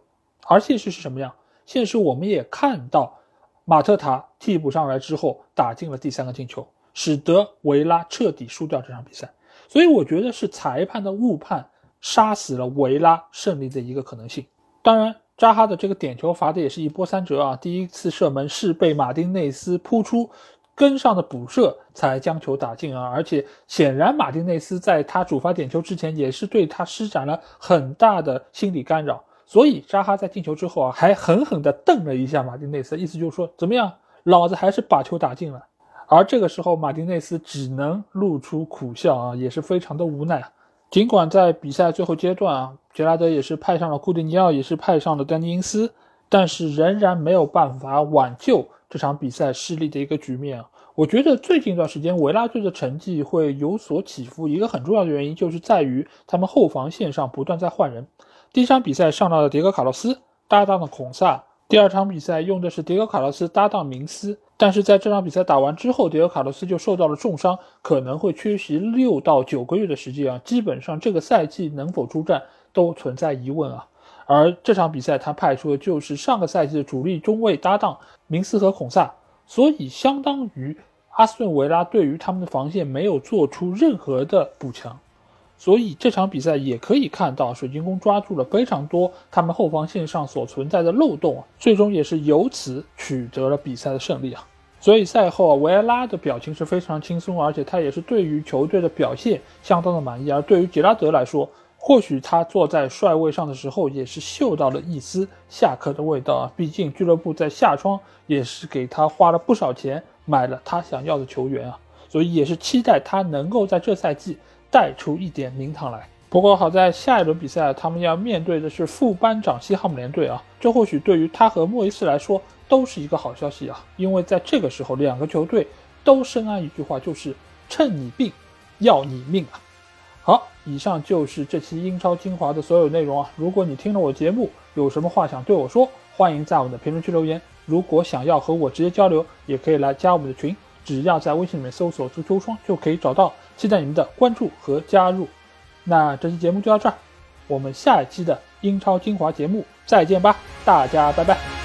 而现实是什么样？现实我们也看到，马特塔替补上来之后打进了第三个进球，使得维拉彻底输掉这场比赛。所以我觉得是裁判的误判杀死了维拉胜利的一个可能性。当然，扎哈的这个点球罚的也是一波三折啊！第一次射门是被马丁内斯扑出，跟上的补射才将球打进啊！而且显然马丁内斯在他主罚点球之前也是对他施展了很大的心理干扰。所以扎哈在进球之后啊，还狠狠地瞪了一下马丁内斯，意思就是说，怎么样，老子还是把球打进了。而这个时候，马丁内斯只能露出苦笑啊，也是非常的无奈。尽管在比赛最后阶段啊，杰拉德也是派上了库蒂尼奥，也是派上了丹尼因斯，但是仍然没有办法挽救这场比赛失利的一个局面啊。我觉得最近一段时间维拉队的成绩会有所起伏，一个很重要的原因就是在于他们后防线上不断在换人。第一场比赛上到了迭戈·卡洛斯搭档的孔萨，第二场比赛用的是迭戈·卡洛斯搭档明斯，但是在这场比赛打完之后，迭戈·卡洛斯就受到了重伤，可能会缺席六到九个月的时间啊，基本上这个赛季能否出战都存在疑问啊。而这场比赛他派出的就是上个赛季的主力中卫搭档明斯和孔萨，所以相当于阿斯顿维拉对于他们的防线没有做出任何的补强。所以这场比赛也可以看到，水晶宫抓住了非常多他们后防线上所存在的漏洞啊，最终也是由此取得了比赛的胜利啊。所以赛后啊，维埃拉的表情是非常轻松，而且他也是对于球队的表现相当的满意。而对于杰拉德来说，或许他坐在帅位上的时候也是嗅到了一丝下课的味道啊，毕竟俱乐部在夏窗也是给他花了不少钱买了他想要的球员啊，所以也是期待他能够在这赛季。带出一点名堂来。不过好在下一轮比赛，他们要面对的是副班长西汉姆联队啊，这或许对于他和莫伊斯来说都是一个好消息啊，因为在这个时候，两个球队都深谙一句话，就是趁你病，要你命啊！好，以上就是这期英超精华的所有内容啊。如果你听了我节目，有什么话想对我说，欢迎在我们的评论区留言。如果想要和我直接交流，也可以来加我们的群，只要在微信里面搜索“足球双”就可以找到。期待你们的关注和加入。那这期节目就到这儿，我们下一期的英超精华节目再见吧，大家拜拜。